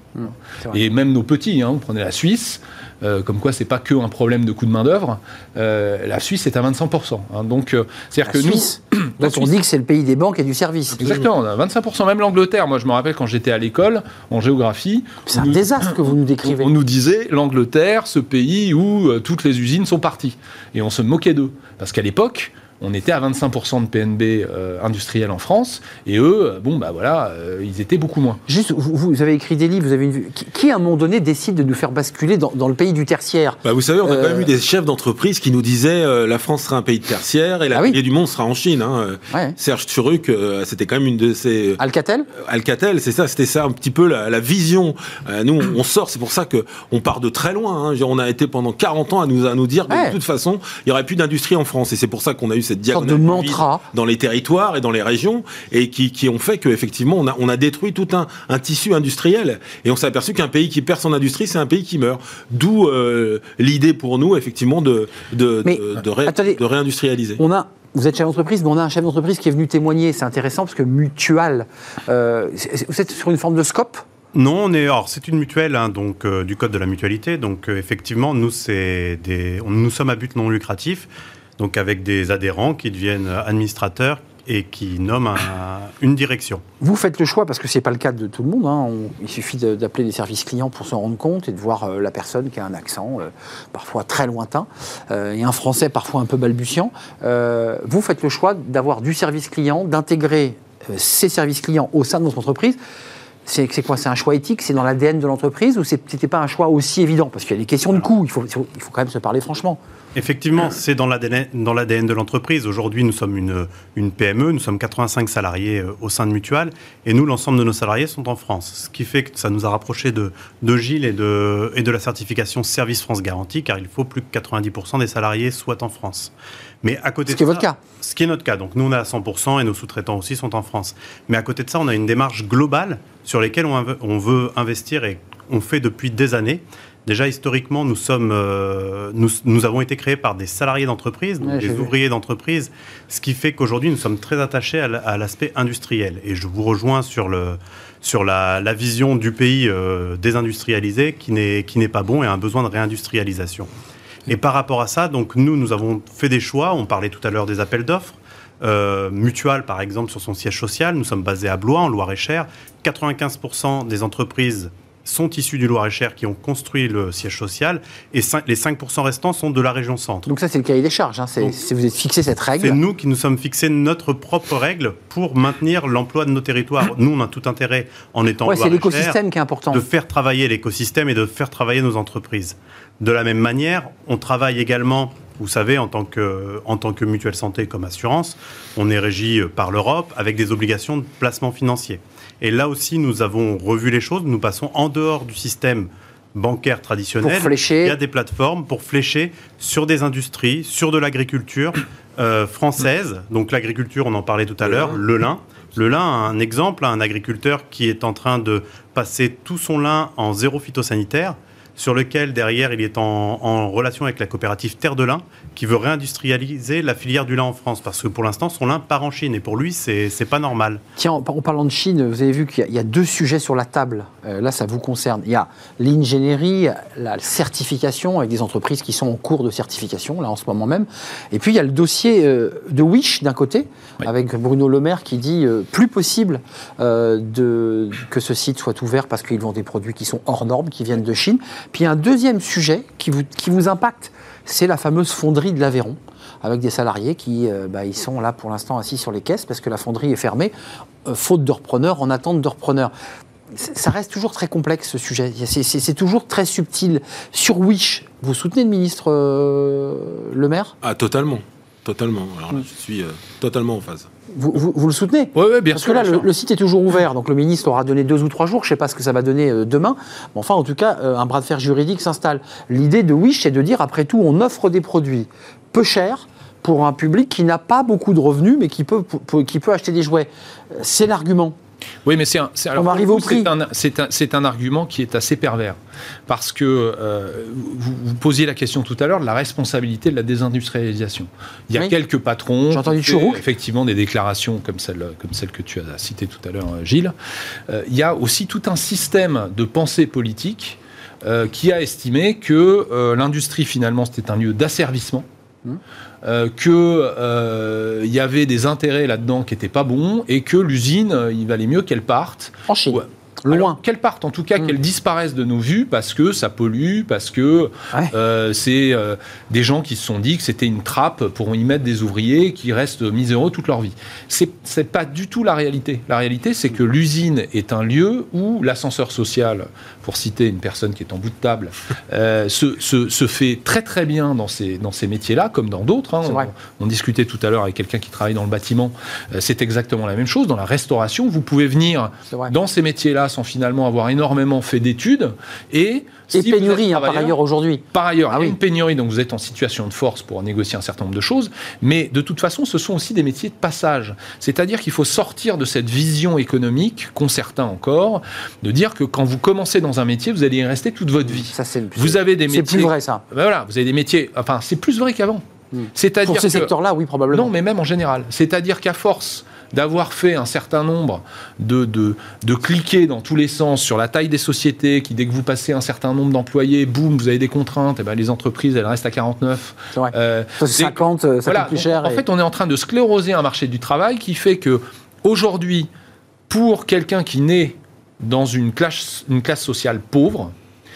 c'est vrai. Et même nos petits, hein, vous prenez la Suisse, euh, comme quoi c'est pas que un problème de coût de main-d'œuvre, euh, la Suisse est à 25%. hein. donc, euh, c'est-à-dire La que nous. Suisse. La Donc on Suisse. dit que c'est le pays des banques et du service. Exactement, on a 25%, même l'Angleterre. Moi, je me rappelle quand j'étais à l'école, en géographie, C'est un nous- désastre que vous nous décrivez. on nous disait l'Angleterre, ce pays où toutes les usines sont parties. Et on se moquait d'eux. Parce qu'à l'époque, on était à 25% de PNB euh, industriel en France, et eux, euh, bon, bah voilà, euh, ils étaient beaucoup moins. Juste, vous, vous avez écrit des livres, vous avez une vue. Qui, qui, à un moment donné, décide de nous faire basculer dans, dans le pays du tertiaire? Bah, vous savez, on a Euh, quand même eu des chefs d'entreprise qui nous disaient euh, la France sera un pays de tertiaire et la Ah oui. du monde sera en Chine. hein. Ouais. Serge Turuc, euh, c'était quand même une de ses Alcatel? Alcatel, c'est ça, c'était ça un petit peu la, la vision. Euh, nous, on, sort, c'est pour ça que on part de très loin. hein. On a été pendant 40 ans à nous à nous dire Ouais. de toute façon, il y aurait plus d'industrie en France, et c'est pour ça qu'on a eu cette sorte diagonale de mantra. dans les territoires et dans les régions, et qui, qui ont fait qu'effectivement, on a, on a détruit tout un, un tissu industriel, et on s'est aperçu qu'un pays qui perd son industrie, c'est un pays qui meurt. D'où euh, l'idée pour nous, effectivement, de de, Mais, de, de ré- attendez. de réindustrialiser. On a, vous êtes chef d'entreprise, mais on a un chef d'entreprise qui est venu témoigner. C'est intéressant parce que Mutual, euh, vous êtes sur une forme de scope? Non, on est. Alors, c'est une mutuelle, hein, donc euh, du code de la mutualité. Donc, euh, effectivement, nous, c'est des. on- nous sommes à but non lucratif, donc avec des adhérents qui deviennent administrateurs et qui nomment un- une direction. Vous faites le choix, parce que c'est pas le cas de tout le monde. hein. On- il suffit d'appeler les services clients pour s'en rendre compte et de voir euh, la personne qui a un accent euh, parfois très lointain euh, et un français parfois un peu balbutiant. Vous faites le choix d'avoir du service client, d'intégrer ces services clients au sein de votre entreprise. C'est quoi? C'est un choix éthique? C'est dans l'ADN de l'entreprise? Ou c'était pas un choix aussi évident? Parce qu'il y a des questions de coût. Faut- il faut quand même se parler franchement. Effectivement, c'est dans l'ADN de l'entreprise. Aujourd'hui, nous sommes une, une PME, nous sommes 85 salariés euh, au sein de Mutual, et nous, l'ensemble de nos salariés sont en France. Ce qui fait que ça nous a rapprochés de, de Gilles et de, et de la certification Service France Garantie, car il faut plus que 90% des salariés soient en France. Mais à côté Ce qui est votre cas. Ce qui est notre cas. Donc nous, on est à 100% et nos sous-traitants aussi sont en France. Mais à côté de ça, on a une démarche globale sur laquelle on, on veut investir et on fait depuis des années. Déjà, historiquement, nous, sommes, euh, nous, nous avons été créés par des salariés d'entreprise, Ouais, des ouvriers d'entreprise, ce qui fait qu'aujourd'hui, nous sommes très attachés à l'aspect industriel. Et je vous rejoins sur, le, sur la, la vision du pays euh, désindustrialisé qui n'est qui n'est pas bon et a un besoin de réindustrialisation. Et par rapport à ça, donc nous, nous avons fait des choix. On parlait tout à l'heure des appels d'offres. Euh, Mutual, par exemple, sur son siège social, nous sommes basés à Blois, en Loire-et-Cher. 95% des entreprises sont issues du Loire-et-Cher qui ont construit le siège social et les 5% restants sont de la région centre. Donc ça, c'est le cahier des charges. hein. C'est- Donc, c'est- vous êtes fixé cette C'est règle. nous qui nous sommes fixés notre propre règle pour maintenir l'emploi de nos territoires. Nous, on a tout intérêt, en étant Ouais, c'est l'écosystème qui est important. de faire travailler l'écosystème et de faire travailler nos entreprises. De la même manière, on travaille également, vous savez, en tant que, en tant que mutuelle santé comme assurance, on est régi par l'Europe avec des obligations de placement financier. Et là aussi, nous avons revu les choses. Nous passons en dehors du système bancaire traditionnel. Pour flécher. Il y a des plateformes pour flécher sur des industries, sur de l'agriculture euh, française. Donc l'agriculture, on en parlait tout à l'heure, le lin. Le lin, un exemple, un agriculteur qui est en train de passer tout son lin en zéro phytosanitaire, sur lequel derrière il est en, en relation avec la coopérative Terre de Lin, qui veut réindustrialiser la filière du lin en France, parce que pour l'instant son lin part en Chine, et pour lui c'est c'est pas normal. Tiens, en en parlant de Chine, vous avez vu qu'il y a- il y, a deux sujets sur la table. Euh, là, ça vous concerne. Il y a l'ingénierie, la certification avec des entreprises qui sont en cours de certification, là en ce moment même. Et puis il y a le dossier euh, de Wish d'un côté, Oui. avec Bruno Le Maire qui dit euh, plus possible euh, de, que ce site soit ouvert parce qu'ils vendent des produits qui sont hors normes, qui viennent de Chine. Puis un deuxième sujet qui vous, impacte, c'est la fameuse fonderie de l'Aveyron avec des salariés qui euh, bah, sont là pour l'instant assis sur les caisses parce que la fonderie est fermée, euh, faute de repreneurs, en attente de repreneurs. Ça reste toujours très complexe ce sujet. C'est- toujours très subtil. Sur Wish, vous soutenez le ministre euh, Le Maire? Ah, totalement. Totalement. Je suis totalement en phase. Vous, vous- vous le soutenez Oui, ouais, bien Parce sûr. que là, le, site est toujours ouvert, donc le ministre aura donné deux ou trois jours. Je ne sais pas ce que ça va donner euh, demain. Mais enfin, en tout cas, euh, un bras de fer juridique s'installe. L'idée de Wish, c'est de dire, après tout, on offre des produits peu chers pour un public qui n'a pas beaucoup de revenus, mais qui peut, peut- qui peut acheter des jouets. Euh, C'est l'argument. Oui, mais c'est un, c'est- alors, va pour le arriver au c'est prix. un- C'est un, c'est un argument qui est assez pervers. Parce que euh, vous, vous posiez la question tout à l'heure de la responsabilité de la désindustrialisation. Il y a Oui. quelques patrons. J'ai entendu Chourouk. Effectivement, des déclarations comme celle, comme celle que tu as citée tout à l'heure, Gilles. Euh, il y a aussi tout un système de pensée politique euh, qui a estimé que l'industrie, finalement, c'était un lieu d'asservissement. Mmh. Euh, que euh, il y avait des intérêts là-dedans qui n'étaient pas bons et que l'usine, euh, il valait mieux qu'elle parte En Chine. Ouais. Loin. Qu'elles partent, en tout cas, Mm. qu'elles disparaissent de nos vues parce que ça pollue, parce que Ouais. euh, c'est euh, des gens qui se sont dit que c'était une trappe pour y mettre des ouvriers qui restent miséreux toute leur vie. C'est c'est pas du tout la réalité. La réalité, c'est que l'usine est un lieu où l'ascenseur social, pour citer une personne qui est en bout de table, euh, se, se- se fait très très bien dans ces, dans ces métiers-là, comme dans d'autres. hein. On, on discutait tout à l'heure avec quelqu'un qui travaille dans le bâtiment. C'est exactement la même chose. Dans la restauration, vous pouvez venir dans ces métiers-là sans finalement avoir énormément fait d'études. Et, Et si pénurie, hein, par ailleurs, aujourd'hui. par ailleurs, Ah il y a oui. une pénurie, donc vous êtes en situation de force pour négocier un certain nombre de choses, mais de toute façon, ce sont aussi des métiers de passage. C'est-à-dire qu'il faut sortir de cette vision économique, qu'ont certains encore, de dire que quand vous commencez dans un métier, vous allez y rester toute votre vie. Ça, c'est Vous avez des C'est métiers. plus vrai, ça. Ben voilà, vous avez des métiers. Enfin, c'est plus vrai qu'avant. C'est-à-dire Pour ces que- secteurs-là, oui, probablement. non, mais même en général. C'est-à-dire qu'à force d'avoir fait un certain nombre de, de, de cliquer dans tous les sens sur la taille des sociétés, qui dès que vous passez un certain nombre d'employés, boum, vous avez des contraintes, et ben les entreprises, elles restent à 49. C'est vrai. Euh, Parce que dès- 50, euh, ça voilà, coûte plus cher. En et- fait, on est en train de scléroser un marché du travail qui fait que aujourd'hui, pour quelqu'un qui naît dans une classe, une classe sociale pauvre,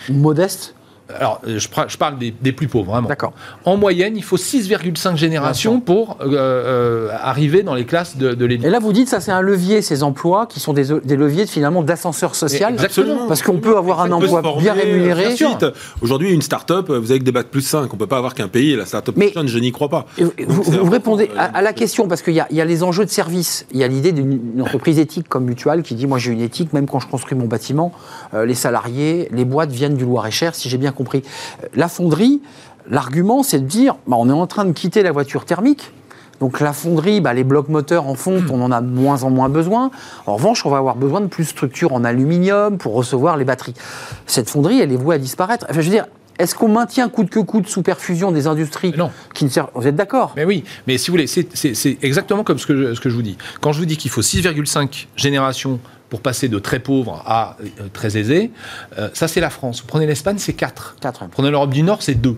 modeste. Alors euh, je, parle des, des plus pauvres, vraiment. D'accord. En moyenne, il faut 6,5 générations pour euh, euh, arriver dans les classes de, de l'élite. Et là, vous dites, ça, c'est un levier, ces emplois, qui sont des, des leviers finalement d'ascenseur social. Exactement. Parce qu'on peut avoir un emploi former, bien rémunéré. Aujourd'hui, une start-up, vous avez que des bacs plus 5. On peut pas avoir qu'un pays. La start-up nation, je n'y crois pas. Et vous, Donc, vous- c'est vous important, répondez à, à la question, parce qu'il y, y a les enjeux de service. Il y a l'idée d'une une entreprise éthique comme Mutual qui dit Moi, j'ai une éthique, même quand je construis mon bâtiment, les salariés, les boîtes viennent du Loir-et-Cher, si j'ai bien compris. Euh, La fonderie, l'argument, c'est de dire bah, On est en train de quitter la voiture thermique. Donc la fonderie, bah, les blocs moteurs en fonte, on en a de moins en moins besoin. En revanche, on va avoir besoin de plus de structures en aluminium pour recevoir les batteries. Cette fonderie, elle est vouée à disparaître. Enfin, je veux dire, est-ce qu'on maintient coûte que coûte sous perfusion des industries non. qui ne servent Vous êtes d'accord? Mais oui, mais si vous voulez, c'est- exactement comme ce que, je, ce que je vous dis. Quand je vous dis qu'il faut 6,5 générations pour passer de très pauvre à euh, très aisé, euh, ça c'est la France. Vous prenez l'Espagne, c'est 4. Quatre. Prenez l'Europe du Nord, c'est 2.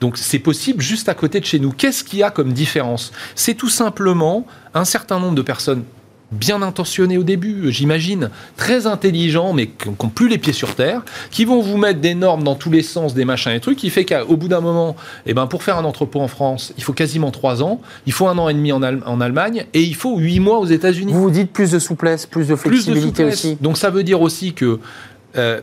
Donc c'est possible juste à côté de chez nous. Qu'est-ce qu'il y a comme différence? C'est tout simplement un certain nombre de personnes bien intentionnées au début, j'imagine, très intelligents, mais qui n'ont plus les pieds sur terre, qui vont vous mettre des normes dans tous les sens, des machins et trucs, qui fait qu'au bout d'un moment, eh ben, pour faire un entrepôt en France, il faut quasiment 3 ans, il faut un an et demi en, Al- en Allemagne, et il faut 8 mois aux États-Unis Vous vous dites plus de souplesse, plus de plus de flexibilité souplesse. aussi. Donc ça veut dire aussi que euh,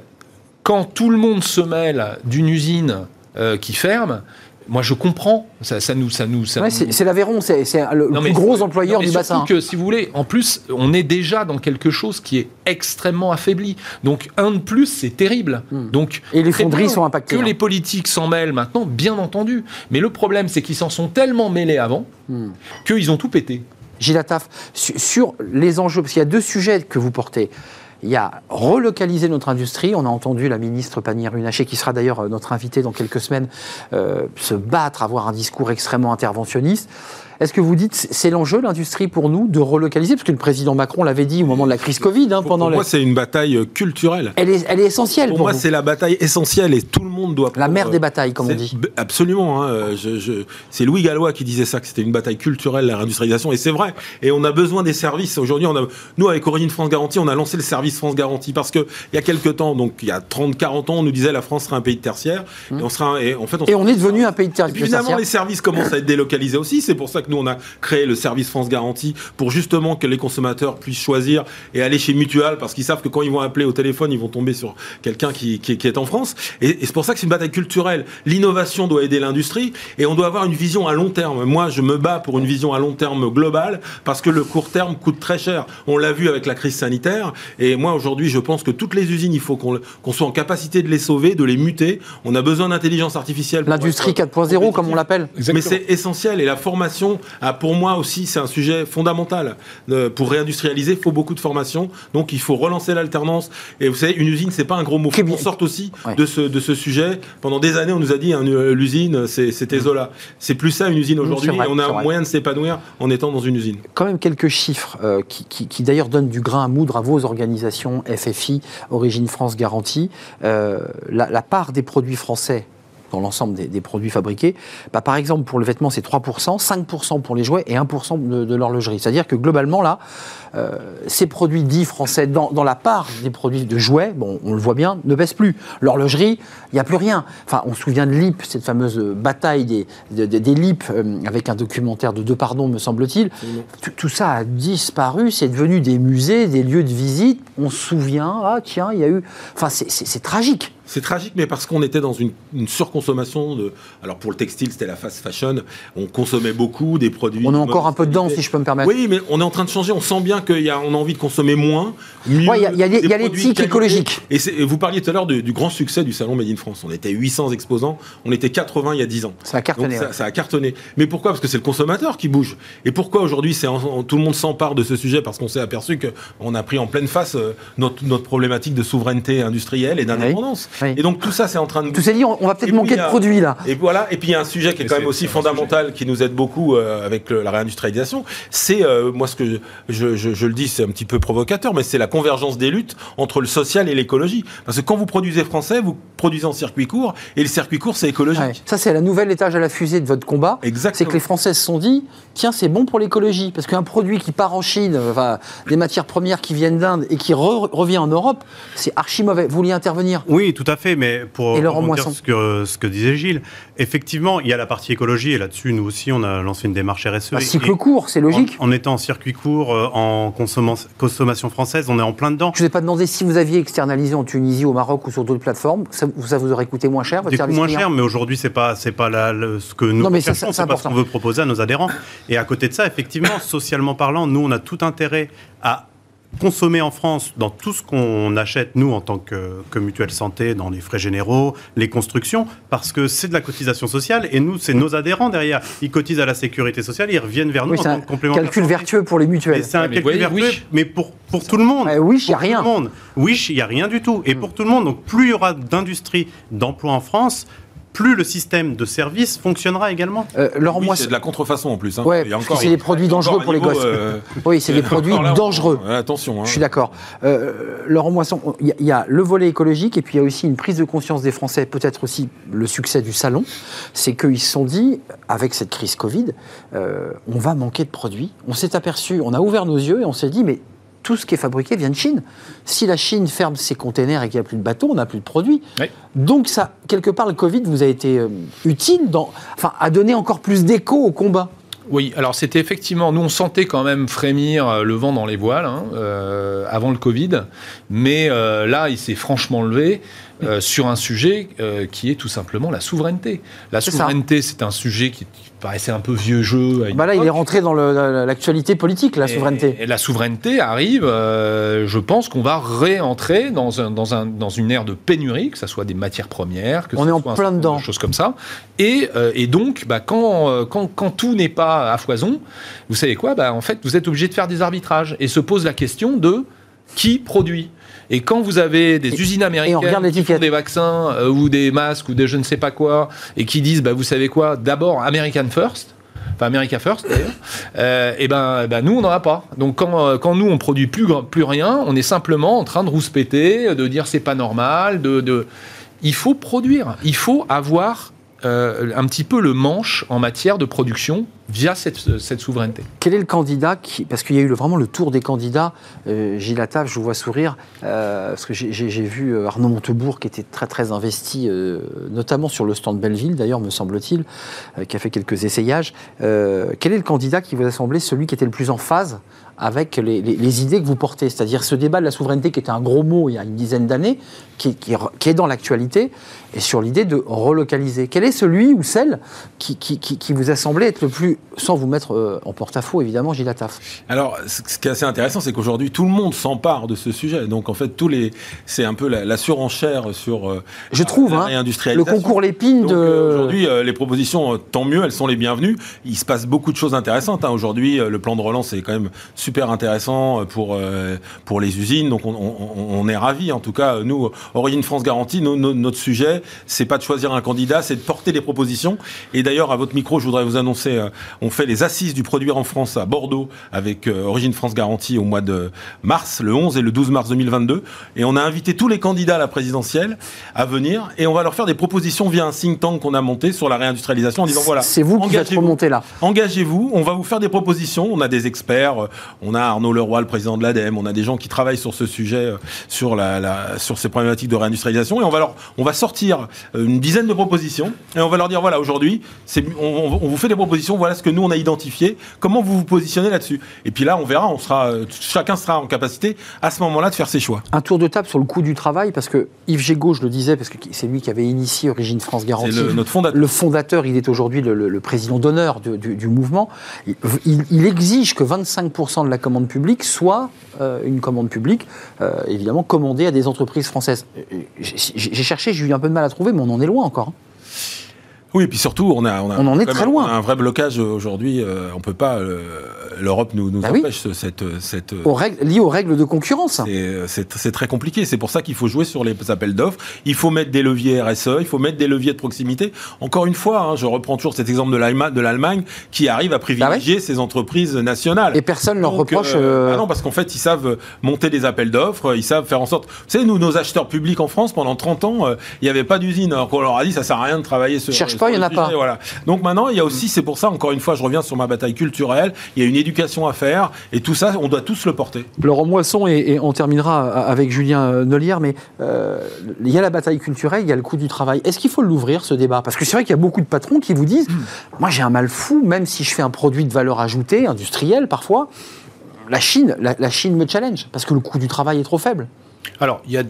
quand tout le monde se mêle d'une usine euh, qui ferme, moi je comprends, ça, ça nous, ça nous, ça Ouais, nous- c'est l'Aveyron, c'est le Non, plus gros employeur non, du bassin. que si vous voulez, en plus, on est déjà dans quelque chose qui est extrêmement affaibli. Donc un de plus, c'est terrible. Donc Hmm. Et les fonderies sont impactées, Que hein. les politiques s'en mêlent maintenant, bien entendu. Mais le problème, c'est qu'ils s'en sont tellement mêlés avant Hmm. qu'ils ont tout pété. Gilles Attaf, su- sur les enjeux, parce qu'il y a deux sujets que vous portez. Il y a relocaliser notre industrie. On a entendu la ministre Pannier-Runacher, qui sera d'ailleurs euh, notre invitée dans quelques semaines, euh, se battre, avoir un discours extrêmement interventionniste. Est-ce que vous dites c'est- c'est l'enjeu, l'industrie, pour nous, de relocaliser? Parce que le président Macron l'avait dit au moment de la crise Covid, hein, Pour, pendant pour moi, c'est une bataille euh, culturelle. Elle est, elle est essentielle Pour pour moi, c'est la bataille essentielle et tout le monde doit. La mère euh, des batailles, comme on dit. Absolument. hein, euh, je- je- c'est Louis Gallois qui disait ça, que c'était une bataille culturelle, la réindustrialisation. Et c'est vrai. Et on a besoin des services. Aujourd'hui, on a, nous, avec Origine France Garantie, on a lancé le service France Garantie parce que il y a quelques temps, donc il y a 30, 40 ans, on nous disait la France serait un pays de tertiaire. Et on sera, un- et en fait, on Mmh. Et on est devenu un pays de terre- et puis finalement, tertiaire. les services commencent à être délocalisés aussi. C'est pour ça que nous, on a créé le service France Garantie pour justement que les consommateurs puissent choisir et aller chez Mutual parce qu'ils savent que quand ils vont appeler au téléphone, ils vont tomber sur quelqu'un qui, qui- qui est en France. Et, et c'est pour ça que c'est une bataille culturelle. L'innovation doit aider l'industrie et on doit avoir une vision à long terme. Moi, je me bats pour une vision à long terme globale parce que le court terme coûte très cher. On l'a vu avec la crise sanitaire. Et moi, aujourd'hui, je pense que toutes les usines, il faut qu'on qu'on soit en capacité de les sauver, de les muter. On a besoin d'intelligence artificielle. L'industrie être 4.0, comme on l'appelle. Mais c'est essentiel et la formation, ah, pour moi aussi, c'est un sujet fondamental. Euh, pour réindustrialiser, il faut beaucoup de formation. Donc il faut relancer l'alternance. Et vous savez, une usine, c'est pas un gros mot. Faut qu'on sorte aussi Ouais. de, ce, de ce sujet. Pendant des années, on nous a dit hein, euh, l'usine, c'était Zola. C'est plus ça une usine aujourd'hui. c'est vrai, et on a vrai. moyen de s'épanouir en étant dans une usine. quand même quelques chiffres euh, qui, qui- qui d'ailleurs donnent du grain à moudre à vos organisations FFI, Origine France Garantie. Euh, la, la part des produits français l'ensemble des, produits fabriqués. Bah, par exemple, pour le vêtement, c'est 3%, 5% pour les jouets et 1% de, de l'horlogerie. C'est-à-dire que globalement, là, euh, ces produits dits français, dans, dans la part des produits de jouets, bon, on le voit bien, ne baissent plus. L'horlogerie, il n'y a plus rien. Enfin, on se souvient de l'IP, cette fameuse bataille des, des, des- des LIP, euh, avec un documentaire de deux pardons, me semble-t-il. Tout, tout ça a disparu, c'est devenu des musées, des lieux de visite. On se souvient, ah tiens, il y a eu. Enfin, c'est- tragique. C'est tragique, mais parce qu'on était dans une, une surconsommation de. Alors pour le textile, c'était la fast fashion. On consommait beaucoup des produits. On est encore un peu dedans, si je peux me permettre. Oui, mais on est en train de changer. On sent bien qu'on a, on a envie de consommer moins, mieux. Ouais, il y a- a l'éthique écologique. Et, vous parliez tout à l'heure du grand succès du salon Made in France. On était 800 exposants, on était 80 il y a 10 ans. Ça a cartonné, Donc ça, ouais. ça a cartonné. Mais pourquoi? Parce que c'est le consommateur qui bouge. Et pourquoi aujourd'hui c'est tout le monde s'empare de ce sujet? Parce qu'on s'est aperçu qu'on a pris en pleine face euh, notre, notre problématique de souveraineté industrielle et d'indépendance. Oui. Et donc tout ça c'est en train de Tout s'est dit, on on va peut-être manquer de a- produits là. et voilà, et puis il y a un sujet qui est quand même aussi fondamental, qui nous aide beaucoup euh, avec le- la réindustrialisation. C'est, euh, moi ce que je, je- je- je le dis, c'est un petit peu provocateur, mais c'est la convergence des luttes entre le social et l'écologie. Parce que quand vous produisez français, vous produisez en circuit court, et le circuit court c'est écologique. Ouais. Ça, c'est la nouvelle étage à la fusée de votre combat. Exactement. C'est que les Français se sont dit, tiens, c'est bon pour l'écologie. Parce qu'un produit qui part en Chine, enfin, des matières premières qui viennent d'Inde et qui re- revient en Europe, c'est archi mauvais. Vous vouliez intervenir? Oui, tout à fait, mais pour Moisson. ce que, ce que disait Gilles, effectivement, il y a la partie écologie, et là-dessus, nous aussi, on a lancé une démarche RSE. Un cycle et court, c'est logique. En, en étant en circuit court, euh, en consommation, française, on est en plein dedans. Je ne vous ai pas demandé si vous aviez externalisé en Tunisie, au Maroc ou sur d'autres plateformes. Ça, ça vous aurait coûté moins cher, votre Du coup, service moins client cher, mais aujourd'hui, c'est pas, c'est pas la- le- ce que nous Non, mais c'est pas ce qu'on veut proposer à nos adhérents. Et à côté de ça, effectivement, socialement parlant, nous, on a tout intérêt à consommer en France dans tout ce qu'on achète, nous, en tant que, que mutuelle santé, dans les frais généraux, les constructions, parce que c'est de la cotisation sociale, et nous, c'est nos adhérents derrière. Ils cotisent à la sécurité sociale, ils reviennent vers nous Oui, en c'est tant un calcul vertueux pour les mutuelles. c'est un mais calcul voyez, vertueux, Wish. mais pour, pour tout le monde. Ouais, Wish, il y a Pour rien. Tout le monde. Wish, il n'y a rien du tout. Et pour tout le monde, donc plus il y aura d'industrie, d'emploi en France, plus le système de services fonctionnera également. Euh, Laurent Oui, c'est de la contrefaçon en plus. hein. Ouais, c'est des produits dangereux pour les gosses. euh, Oui, c'est des produits là, dangereux. attention. hein. Je suis d'accord. Euh, Laurent Moisson, il y, a- il y a le volet écologique et puis il y a aussi une prise de conscience des Français, peut-être aussi le succès du salon, c'est qu'ils se sont dit, avec cette crise Covid, euh, on va manquer de produits. On s'est aperçu, on a ouvert nos yeux et on s'est dit, mais tout ce qui est fabriqué vient de Chine. Si la Chine ferme ses containers et qu'il n'y a plus de bateaux, on n'a plus de produits. Oui. Donc ça, quelque part, le Covid vous a été euh, utile, dans, enfin, à donner encore plus d'écho au combat. Oui, alors c'était effectivement, nous on sentait quand même frémir euh, le vent dans les voiles hein, euh, avant le Covid, mais euh, là il s'est franchement levé euh, sur un sujet qui est tout simplement la souveraineté. La souveraineté, c'est un sujet qui paraissait un peu vieux jeu. Bah là, il est rentré dans l'actualité politique, la Et- souveraineté. Et, la souveraineté arrive, euh, je pense qu'on va réentrer dans, un, dans, un, dans une ère de pénurie, que ce soit des matières premières, que On ce est en soit plein dedans. de choses comme ça. Et, euh, et donc, bah, quand, euh, quand, quand tout n'est pas à foison, vous savez quoi? Bah, En fait, vous êtes obligé de faire des arbitrages. Et se pose la question de qui produit et quand vous avez des Et- usines américaines qui font des vaccins euh, ou des masques ou des je ne sais pas quoi, et qui disent, bah, vous savez quoi, d'abord American First, enfin America First d'ailleurs, euh, et ben, ben, nous on n'en a pas. Donc quand, euh, quand nous on produit plus, plus rien, on est simplement en train de rouspéter, de dire c'est pas normal, de, de... il faut produire, il faut avoir euh, un petit peu le manche en matière de production via cette, cette souveraineté. Quel est le candidat qui. Parce qu'il y a eu vraiment le tour des candidats. Euh, Gilles je vous vois sourire. euh, parce que j'ai- vu euh, Arnaud Montebourg qui était très très investi, euh, notamment sur le stand Belleville, d'ailleurs, me semble-t-il, euh, qui a fait quelques essayages. Euh, quel est le candidat qui vous a semblé celui qui était le plus en phase avec les, les- les idées que vous portez C'est-à-dire ce débat de la souveraineté qui était un gros mot il y a une dizaine d'années, qui, qui est re- qui est dans l'actualité, et sur l'idée de relocaliser. Quel est celui ou celle qui, vous a semblé être le plus, sans vous mettre euh, en porte-à-faux évidemment, Gilles Attaf Alors, ce qui est assez intéressant, c'est qu'aujourd'hui, tout le monde s'empare de ce sujet. Donc, en fait, tous les, c'est un peu la, la surenchère sur euh, Je trouve, la hein, le concours Lépine de... euh, aujourd'hui, euh, les propositions, tant mieux, elles sont les bienvenues. Il se passe beaucoup de choses intéressantes. hein. Aujourd'hui, le plan de relance est quand même super intéressant euh, pour, euh, pour les usines. Donc on, on, on est ravis. En tout cas, nous, Origine France Garantie, no- no- notre sujet, c'est pas de choisir un candidat, c'est de porter des propositions. Et d'ailleurs, à votre micro, je voudrais vous annoncer, euh, on fait les assises du produire en France à Bordeaux avec Origine France Garantie au mois de mars, le 11 et le 12 mars 2022. Et on a invité tous les candidats à la présidentielle à venir et on va leur faire des propositions via un think tank qu'on a monté sur la réindustrialisation en disant voilà. C'est vous qui engagez-vous. remonter là. Engagez-vous, on va vous faire des propositions. On a des experts, on a Arnaud Leroy, le président de l'ADEME, on a des gens qui travaillent sur ce sujet, euh, sur, la, la- sur ces problématiques de réindustrialisation. Et on va, leur, on va sortir euh, une dizaine de propositions et on va leur dire voilà, aujourd'hui, on, vous fait des propositions, voilà ce que nous on a identifié, comment vous vous positionnez là-dessus? Et puis là, on verra, on sera, euh, chacun sera en capacité à ce moment-là de faire ses choix. Un tour de table sur le coût du travail, parce que Yves Gégaud, je le disais, parce que c'est lui qui avait initié Origine France Garantie. le- notre fondateur. Le fondateur, il est aujourd'hui le, le- le président d'honneur du, du- du mouvement. Il, il- il exige que 25% de la commande publique soit euh, une commande publique, euh, évidemment, commandée à des entreprises françaises. J'ai j'ai cherché, j'ai eu un peu de mal à trouver, mais on en est loin encore. hein. Oui, et puis surtout, on, a, a- On en est très loin. un vrai blocage aujourd'hui. euh, on peut pas. euh, L'Europe nous, nous Bah oui. empêche ce- cette. cette Aux règles, liées aux règles de concurrence. C'est- très compliqué. C'est pour ça qu'il faut jouer sur les appels d'offres. Il faut mettre des leviers RSE, il faut mettre des leviers de proximité. Encore une fois, hein, je reprends toujours cet exemple de l'Allema- de l'Allemagne qui arrive à privilégier ses entreprises nationales. Bah Et personne ne leur Donc, reproche. euh, euh, ah non, parce qu'en fait, ils savent monter des appels d'offres, ils savent faire en sorte. Vous savez, nous, nos acheteurs publics en France, pendant 30 ans, euh, il n'y avait pas d'usine. Alors qu'on leur a dit, ça sert à rien de travailler sur. Cherche il y le en a sujet, pas. Voilà. Donc maintenant, il y a aussi, c'est pour ça, encore une fois, je reviens sur ma bataille culturelle. Il y a une éducation à faire, et tout ça, on doit tous le porter. Laurent Moisson, et, et on terminera avec Julien euh, Nollière, mais euh, il y a la bataille culturelle, il y a le coût du travail. Est-ce qu'il faut l'ouvrir, ce débat? Parce que c'est vrai qu'il y a beaucoup de patrons qui vous disent Moi, j'ai un mal fou, même si je fais un produit de valeur ajoutée, industriel parfois, la Chine, la, la Chine me challenge, parce que le coût du travail est trop faible. Alors, il y a,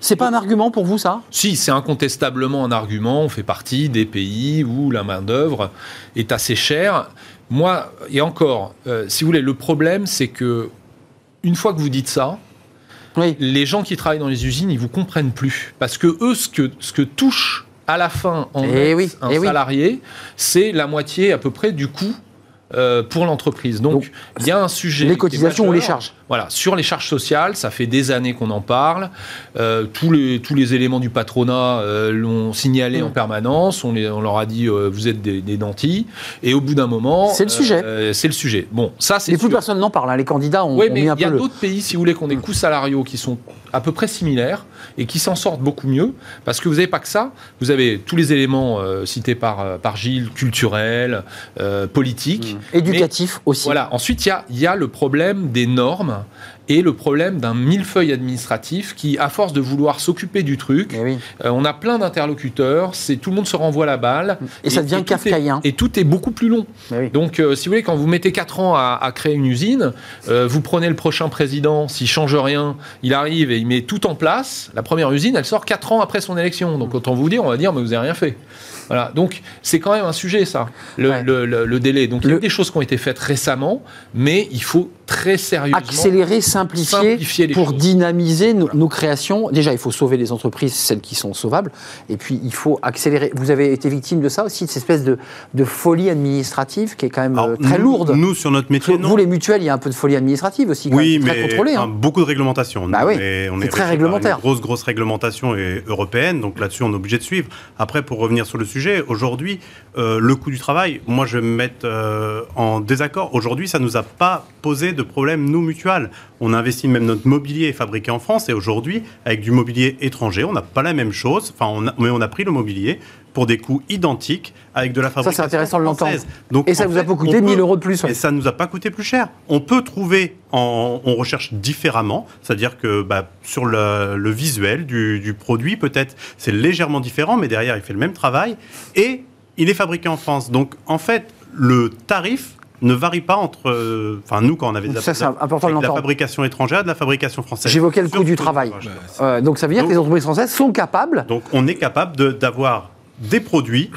C'est pas un argument pour vous, ça? Si, c'est incontestablement un argument. On fait partie des pays où la main-d'œuvre est assez chère. Moi, et encore, euh, si vous voulez, le problème, c'est que une fois que vous dites ça, Oui. les gens qui travaillent dans les usines, ils vous comprennent plus. Parce que eux, ce que, ce que touche à la fin en Eh net oui, un eh oui. salarié, c'est la moitié à peu près du coût euh, pour l'entreprise. Donc, Donc, il y a un sujet. les cotisations ou les charges Voilà, sur les charges sociales, ça fait des années qu'on en parle. Euh, tous, les, tous les éléments du patronat euh, l'ont signalé Mm. en permanence. On, les- on leur a dit vous êtes des, des nantis. Et au bout d'un moment, C'est le sujet. c'est le sujet. Bon, ça c'est Et plus personne n'en parle, hein. les candidats ont, Oui, mais il y a le... d'autres pays, si vous voulez, qui ont des coûts salariaux qui sont à peu près similaires et qui s'en sortent beaucoup mieux. Parce que vous n'avez pas que ça. Vous avez tous les éléments euh, cités par, euh, par Gilles, culturels, euh, politiques. Éducatif aussi. Voilà. Ensuite, il y a, il y a le problème des normes et le problème d'un millefeuille administratif qui, à force de vouloir s'occuper du truc, oui. euh, on a plein d'interlocuteurs, c'est tout le monde se renvoie la balle. Et ça devient tout est- kafkaïen. Et tout est beaucoup plus long. Oui. Donc, euh, si vous voulez, quand vous mettez 4 ans à, à créer une usine, euh, vous prenez le prochain président, s'il change rien, il arrive et il met tout en place. La première usine, elle sort 4 ans après son élection. Donc, autant vous dire, on va dire, mais vous n'avez rien fait. Voilà. Donc, c'est quand même un sujet, ça, le, Ouais. le- le- le délai. Donc, il y a des choses qui ont été faites récemment, mais il faut très sérieusement. accélérer, simplifier, simplifier les pour choses. dynamiser nos, nos créations. Déjà, il faut sauver les entreprises, celles qui sont sauvables, et puis il faut accélérer. Vous avez été victime de ça aussi, de cette espèce de, de folie administrative qui est quand même Alors, euh, très nous- lourde. Nous, sur notre métier, vous, non. les mutuelles, il y a un peu de folie administrative aussi, quand Oui, même, très mais contrôlée. hein. beaucoup de réglementations. Bah oui, on est, on c'est est très réglementaire. Une grosse, grosse réglementation et européenne, donc là-dessus, on est obligé de suivre. Après, pour revenir sur le sujet, aujourd'hui, euh, le coût du travail, moi, je vais me mettre euh, en désaccord. Aujourd'hui, ça nous a pas posé de problème, nous, mutuales. On investit même notre mobilier est fabriqué en France et aujourd'hui, avec du mobilier étranger, on n'a pas la même chose. Enfin, on a- mais on a pris le mobilier pour des coûts identiques avec de la fabrication intéressant de l'entendre. Donc, Et ça vous a pas coûté peut- 1000 euros de plus, ouais. Et ça nous a pas coûté plus cher. On peut trouver, en, on recherche différemment, c'est-à-dire que bah, sur le, le visuel du, du produit, peut-être c'est légèrement différent, mais derrière il fait le même travail et il est fabriqué en France. Donc en fait, le tarif ne varie pas entre, euh, enfin nous quand on avait de la, Ça, c'est important de de la fabrication étrangère, et de la fabrication française. J'évoquais le coût du travail. Euh, donc ça veut dire que les entreprises françaises sont capables Donc on est capable de- d'avoir des produits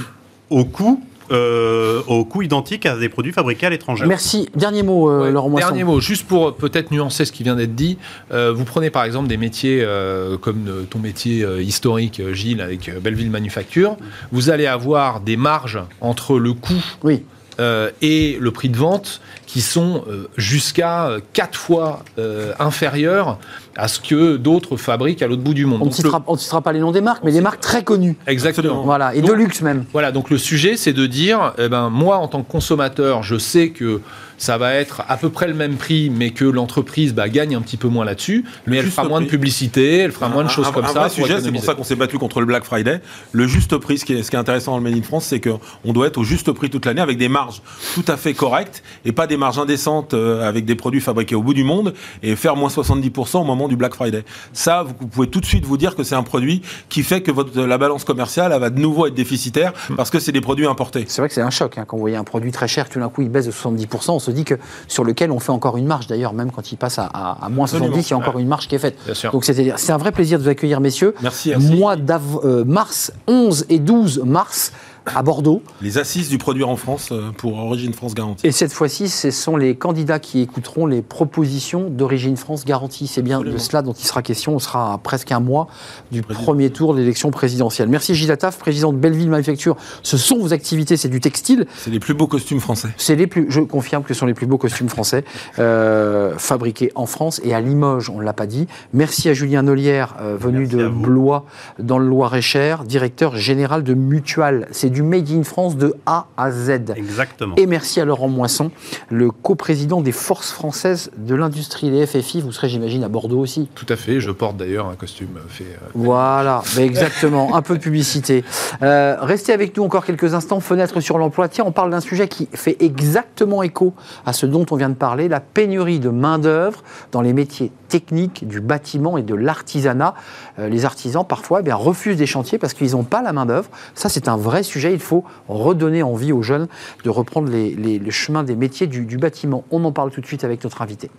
au coût, euh, au coût identique à des produits fabriqués à l'étranger. Merci. Dernier mot, euh, Ouais, Laurent Moisson. Dernier mot, juste pour peut-être nuancer ce qui vient d'être dit. euh, vous prenez par exemple des métiers euh, comme ton métier euh, historique, Gilles, avec Belleville Manufacture. Vous allez avoir des marges entre le coût Oui. Euh, et le prix de vente qui sont euh, jusqu'à euh, quatre fois euh, inférieurs à ce que d'autres fabriquent à l'autre bout du monde. On ne le- citera, pas les noms des marques, mais des marques très connues. Exactement. Voilà, et de luxe même. Voilà, donc le sujet, c'est de dire, eh ben, moi, en tant que consommateur, je sais que ça va être à peu près le même prix, mais que l'entreprise bah, gagne un petit peu moins là-dessus, mais elle fera moins de publicité, elle fera moins de choses un, comme un ça. vrai pour sujet, c'est pour ça qu'on s'est battu contre le Black Friday. Le juste prix, ce qui est, ce qui est intéressant dans le Made in France, c'est qu'on doit être au juste prix toute l'année avec des marges tout à fait correctes et pas des marges indécentes euh, avec des produits fabriqués au bout du monde et faire moins 70% au moment du Black Friday. Ça, vous, pouvez tout de suite vous dire que c'est un produit qui fait que votre, la balance commerciale elle va de nouveau être déficitaire parce que c'est des produits importés. C'est vrai que c'est un choc hein, quand vous voyez un produit très cher, tout d'un coup il baisse de 70%, on se dit que sur lequel on fait encore une marge d'ailleurs, même quand il passe à, à- à moins Absolument. 70, il y a encore une marge qui est faite. Donc c'est un vrai plaisir de vous accueillir messieurs. Merci, merci. Mois euh, mars, 11 et 12 mars à Bordeaux. Les assises du produire en France euh, pour Origine France Garantie. Et cette fois-ci, ce sont les candidats qui écouteront les propositions d'Origine France garantie. C'est bien Absolument. de cela dont il sera question. On sera à presque un mois du Président. premier tour de l'élection présidentielle. Merci Gilles Attaf, président de Belleville Manufacture. Ce sont vos activités, c'est du textile. C'est les plus beaux costumes français. C'est les plus, je confirme que ce sont les plus beaux costumes français euh, fabriqués en France et à Limoges, on ne l'a pas dit. Merci à Julien Nolière, euh, venu Merci de. Blois, dans le Loir-et-Cher, directeur général de Mutual. C'est du Made in France de A à Z. Exactement. Et merci à Laurent Moisson, le coprésident des forces françaises de l'industrie, les FFI. Vous serez, j'imagine, à Bordeaux aussi. Tout à fait, je porte d'ailleurs un costume fait. euh, Voilà, exactement, un peu de publicité. Euh, restez avec nous encore quelques instants, fenêtre sur l'emploi. Tiens, on parle d'un sujet qui fait exactement écho à ce dont on vient de parler, la pénurie de main-d'œuvre dans les métiers techniques du bâtiment et de l'artisanat. Euh, les artisans, parfois, eh bien, refusent des chantiers parce qu'ils n'ont pas la main-d'œuvre. Ça, c'est un vrai sujet. Il faut redonner envie aux jeunes de reprendre les, les- le chemin des métiers du, du bâtiment. On en parle tout de suite avec notre invité.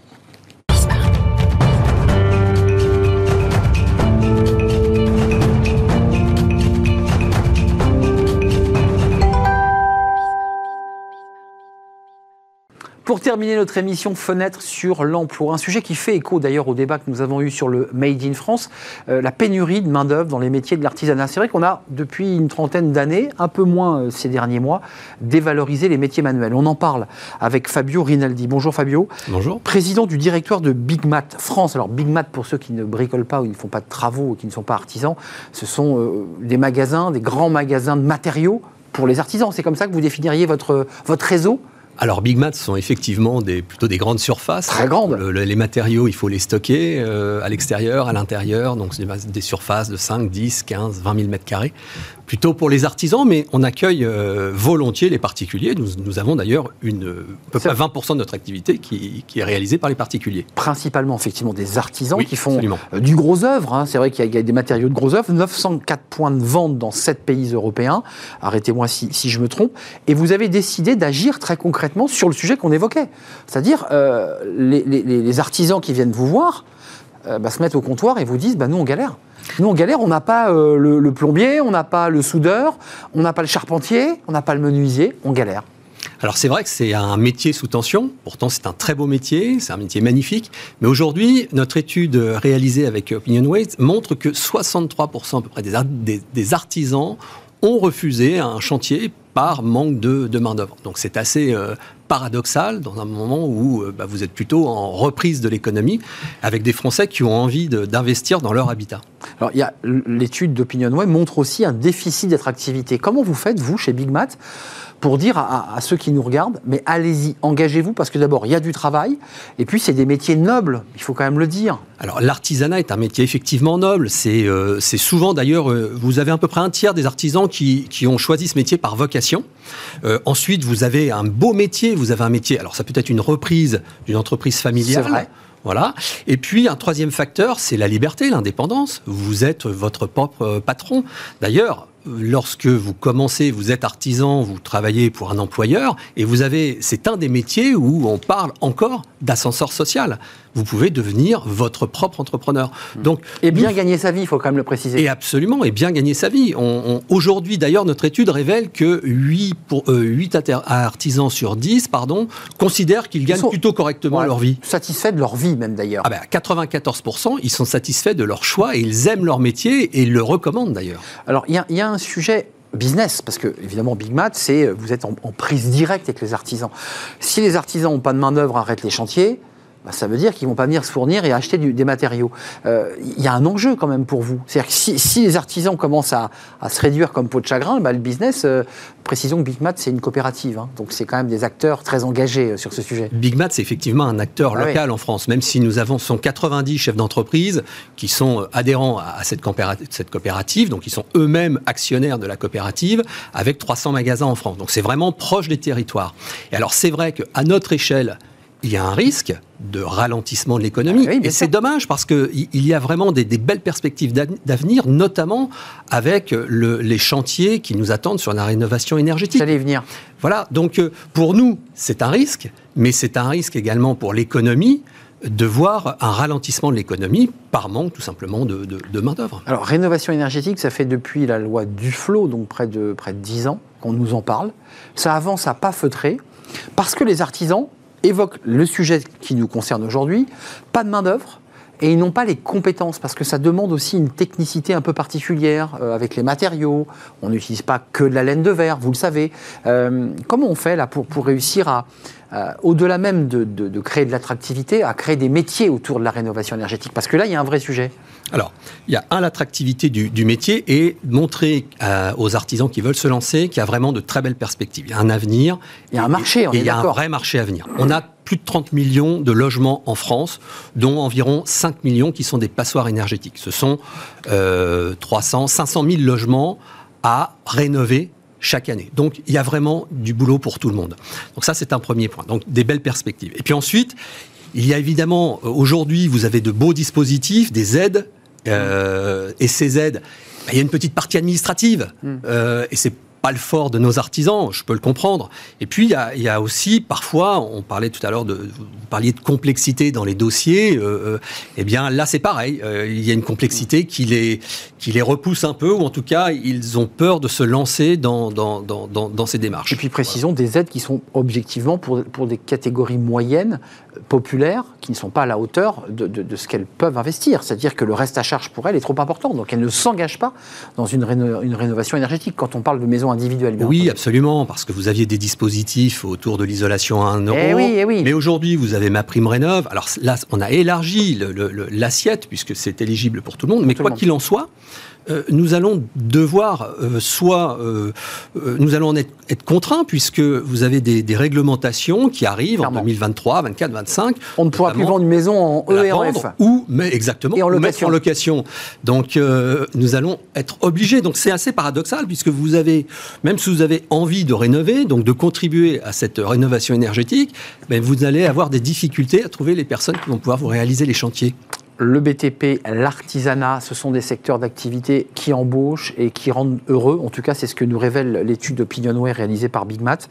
Pour terminer notre émission Fenêtre sur l'emploi, un sujet qui fait écho d'ailleurs au débat que nous avons eu sur le Made in France, euh, la pénurie de main-d'œuvre dans les métiers de l'artisanat. C'est vrai qu'on a, depuis une trentaine d'années, un peu moins euh, ces derniers mois, dévalorisé les métiers manuels. On en parle avec Fabio Rinaldi. Bonjour Fabio. Bonjour. Président du directoire de Big Mat France. Alors Big Mat, pour ceux qui ne bricolent pas ou qui ne font pas de travaux ou qui ne sont pas artisans, ce sont euh, des magasins, des grands magasins de matériaux pour les artisans. C'est comme ça que vous définiriez votre, votre réseau? Alors Big Mats sont effectivement des, plutôt des grandes surfaces. Très grandes. Le- le- les matériaux, il faut les stocker euh, à l'extérieur, à l'intérieur, donc c'est des, des surfaces de 5, 10, 15, 20 000 mètres carrés. Plutôt pour les artisans, mais on accueille euh, volontiers les particuliers. Nous, nous avons d'ailleurs une, à peu près 20% de notre activité qui, qui est réalisée par les particuliers. principalement effectivement des artisans Oui, qui font absolument. euh, du gros œuvre. hein. C'est vrai qu'il y, a- il y a des matériaux de gros œuvre. 904 points de vente dans 7 pays européens. Arrêtez-moi si, si je me trompe. Et vous avez décidé d'agir très concrètement sur le sujet qu'on évoquait. C'est-à-dire euh, les, les- les- les artisans qui viennent vous voir bah, se mettent au comptoir et vous disent bah, nous on galère. Nous on galère, on n'a pas euh, le, plombier, on n'a pas le soudeur, on n'a pas le charpentier, on n'a pas le menuisier, on galère. Alors c'est vrai que c'est un métier sous tension, pourtant c'est un très beau métier, c'est un métier magnifique, mais aujourd'hui notre étude réalisée avec OpinionWay montre que 63% à peu près des, des- artisans ont refusé un chantier par manque de, de main-d'œuvre. Donc c'est assez euh, paradoxal dans un moment où euh, bah, vous êtes plutôt en reprise de l'économie, avec des Français qui ont envie d'investir dans leur habitat. Alors, l'étude d'OpinionWay montre aussi un déficit d'attractivité. Comment vous faites, vous, chez Big Mat, pour dire à, à ceux qui nous regardent, mais allez-y, engagez-vous, parce que d'abord, il y a du travail, et puis c'est des métiers nobles, il faut quand même le dire. Alors l'artisanat est un métier effectivement noble. C'est euh, souvent d'ailleurs, euh, vous avez à peu près un tiers des artisans qui, qui ont choisi ce métier par vocation. Euh, ensuite, vous avez un beau métier. Vous avez un métier. Alors ça peut être une reprise d'une entreprise familiale. C'est vrai. Voilà. Et puis un troisième facteur, c'est la liberté, l'indépendance. Vous êtes votre propre patron. D'ailleurs, lorsque vous commencez, vous êtes artisan, vous travaillez pour un employeur, et vous avez, c'est un des métiers où on parle encore d'ascenseur social. Vous pouvez devenir votre propre entrepreneur. Donc, Et bien nous- gagner sa vie, il faut quand même le préciser. et absolument, et bien gagner sa vie. Aujourd'hui, d'ailleurs, notre étude révèle que 8, pour, euh, 8 inter- artisans sur 10 pardon, considèrent qu'ils gagnent plutôt correctement Ouais. leur vie. Satisfaits de leur vie, même d'ailleurs. Ah ben, 94%, ils sont satisfaits de leur choix et ils aiment leur métier et ils le recommandent d'ailleurs. Alors, il y, y a un sujet business, parce que évidemment Big Mat, c'est vous êtes en, en prise directe avec les artisans. Si les artisans n'ont pas de main d'œuvre, arrêtent les chantiers. Bah, ça veut dire qu'ils vont pas venir se fournir et acheter du- des matériaux. Euh, Il y a un enjeu quand même pour vous. C'est-à-dire que si, si les artisans commencent à, à se réduire comme peau de chagrin, bah, le business, euh, précisons que Big Mat, c'est une coopérative. hein. donc c'est quand même des acteurs très engagés euh, sur ce sujet. Big Mat, c'est effectivement un acteur Ah local en France, même si nous avons 190 chefs d'entreprise qui sont euh, adhérents à à cette coopérative, cette coopérative, donc ils sont eux-mêmes actionnaires de la coopérative, avec 300 magasins en France. Donc c'est vraiment proche des territoires. Et alors c'est vrai qu'à notre échelle, il y a un risque de ralentissement de l'économie. Ah oui, et c'est dommage parce qu'il il y a vraiment des, des belles perspectives d'av- d'avenir, notamment avec le- les chantiers qui nous attendent sur la rénovation énergétique. J'allais y venir. Voilà, donc euh, pour nous, c'est un risque, mais c'est un risque également pour l'économie de voir un ralentissement de l'économie par manque tout simplement de, de- de main-d'œuvre. Alors, rénovation énergétique, ça fait depuis la loi Duflot, donc près de, près de 10 ans, qu'on nous en parle. Ça avance à pas feutré, parce que les artisans évoquent le sujet qui nous concerne aujourd'hui, pas de main-d'œuvre. Et ils n'ont pas les compétences, parce que ça demande aussi une technicité un peu particulière euh, avec les matériaux. On n'utilise pas que de la laine de verre, vous le savez. Euh, comment on fait là pour, réussir à, euh, au-delà même de, de- de créer de l'attractivité, à créer des métiers autour de la rénovation énergétique? Parce que là, il y a un vrai sujet. Alors, il y a un, l'attractivité du, du métier et montrer euh, aux artisans qui veulent se lancer qu'il y a vraiment de très belles perspectives. Il y a un avenir. Il y a un marché, on et est il y a un vrai marché à venir. On a plus de 30 millions de logements en France, dont environ 5 millions qui sont des passoires énergétiques. Ce sont euh, 300, 500 000 logements à rénover chaque année. Donc il y a vraiment du boulot pour tout le monde. Donc ça c'est un premier point. Donc des belles perspectives. Et puis ensuite, il y a évidemment euh, aujourd'hui vous avez de beaux dispositifs, des aides. Euh, et ces aides, bah, il y a une petite partie administrative. Euh, et c'est pas le fort de nos artisans, je peux le comprendre. Et puis, il y a, aussi, parfois, on parlait tout à l'heure de, vous parliez de complexité dans les dossiers. Euh, euh, eh bien, là, c'est pareil. Euh, il y a une complexité qui les, qui les repousse un peu, ou en tout cas, ils ont peur de se lancer dans, dans, dans, ces démarches. Et puis précisons des aides qui sont objectivement pour, pour des catégories moyennes, euh, populaires, qui ne sont pas à la hauteur de, de- ce qu'elles peuvent investir. C'est-à-dire que le reste à charge pour elles est trop important. Donc elles ne s'engagent pas dans une, une rénovation énergétique quand on parle de maisons bien Oui, entendu. absolument, parce que vous aviez des dispositifs autour de l'isolation à 1 euro. Eh oui, eh oui. Mais aujourd'hui, vous avez ma prime rénov. Alors là, on a élargi l'assiette puisque c'est éligible pour tout le monde. Mais quoi qu'il en soit, euh, nous allons devoir euh, soit euh, nous allons en être, être contraints puisque vous avez des, des réglementations qui arrivent Clairement. en 2023, 24, 25. On ne pourra plus vendre une maison en E la et en vendre F. ou mais exactement Et en location. en location. Donc nous allons être obligés. Donc c'est assez paradoxal puisque vous avez même si vous avez envie de rénover, donc de contribuer à cette rénovation énergétique, ben, vous allez avoir des difficultés à trouver les personnes qui vont pouvoir vous réaliser les chantiers. Le BTP, l'artisanat, ce sont des secteurs d'activité qui embauchent et qui rendent heureux. En tout cas, c'est ce que nous révèle l'étude d'Opinionway réalisée par Big Mat.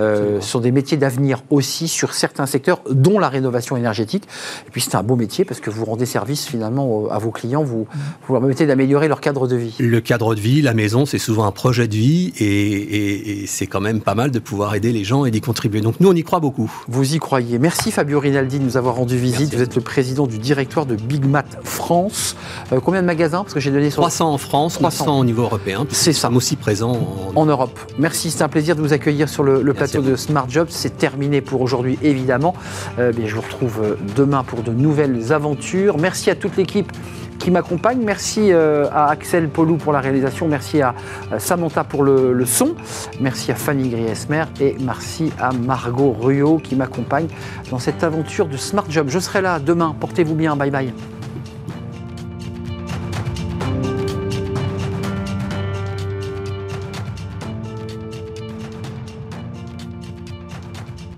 Euh, ce sont des métiers d'avenir aussi sur certains secteurs, dont la rénovation énergétique. Et puis, c'est un beau métier parce que vous rendez service finalement à vos clients, vous, vous leur permettez d'améliorer leur cadre de vie. Le cadre de vie, la maison, c'est souvent un projet de vie et, et- et c'est quand même pas mal de pouvoir aider les gens et d'y contribuer. Donc nous, on y croit beaucoup. Vous y croyez. Merci Fabio Rinaldi de nous avoir rendu visite. Merci vous êtes le président du directoire de Big Mat France. Euh, combien de magasins? Parce que j'ai donné sur 300 en France, 300. 300 au niveau européen. C'est ça. Nous sommes aussi présents en, en Europe. Merci, c'est un plaisir de vous accueillir sur le, plateau de Smart Jobs. C'est terminé pour aujourd'hui, évidemment. Euh, bien, je vous retrouve euh, demain pour de nouvelles aventures. Merci à toute l'équipe qui m'accompagne. Merci euh, à Axel Polou pour la réalisation. Merci à euh, Samantha pour le, son. Merci à Fanny Griesmer et merci à Margot Ruot qui m'accompagne dans cette aventure de Smart Job. Je serai là demain. Portez-vous bien. Bye bye.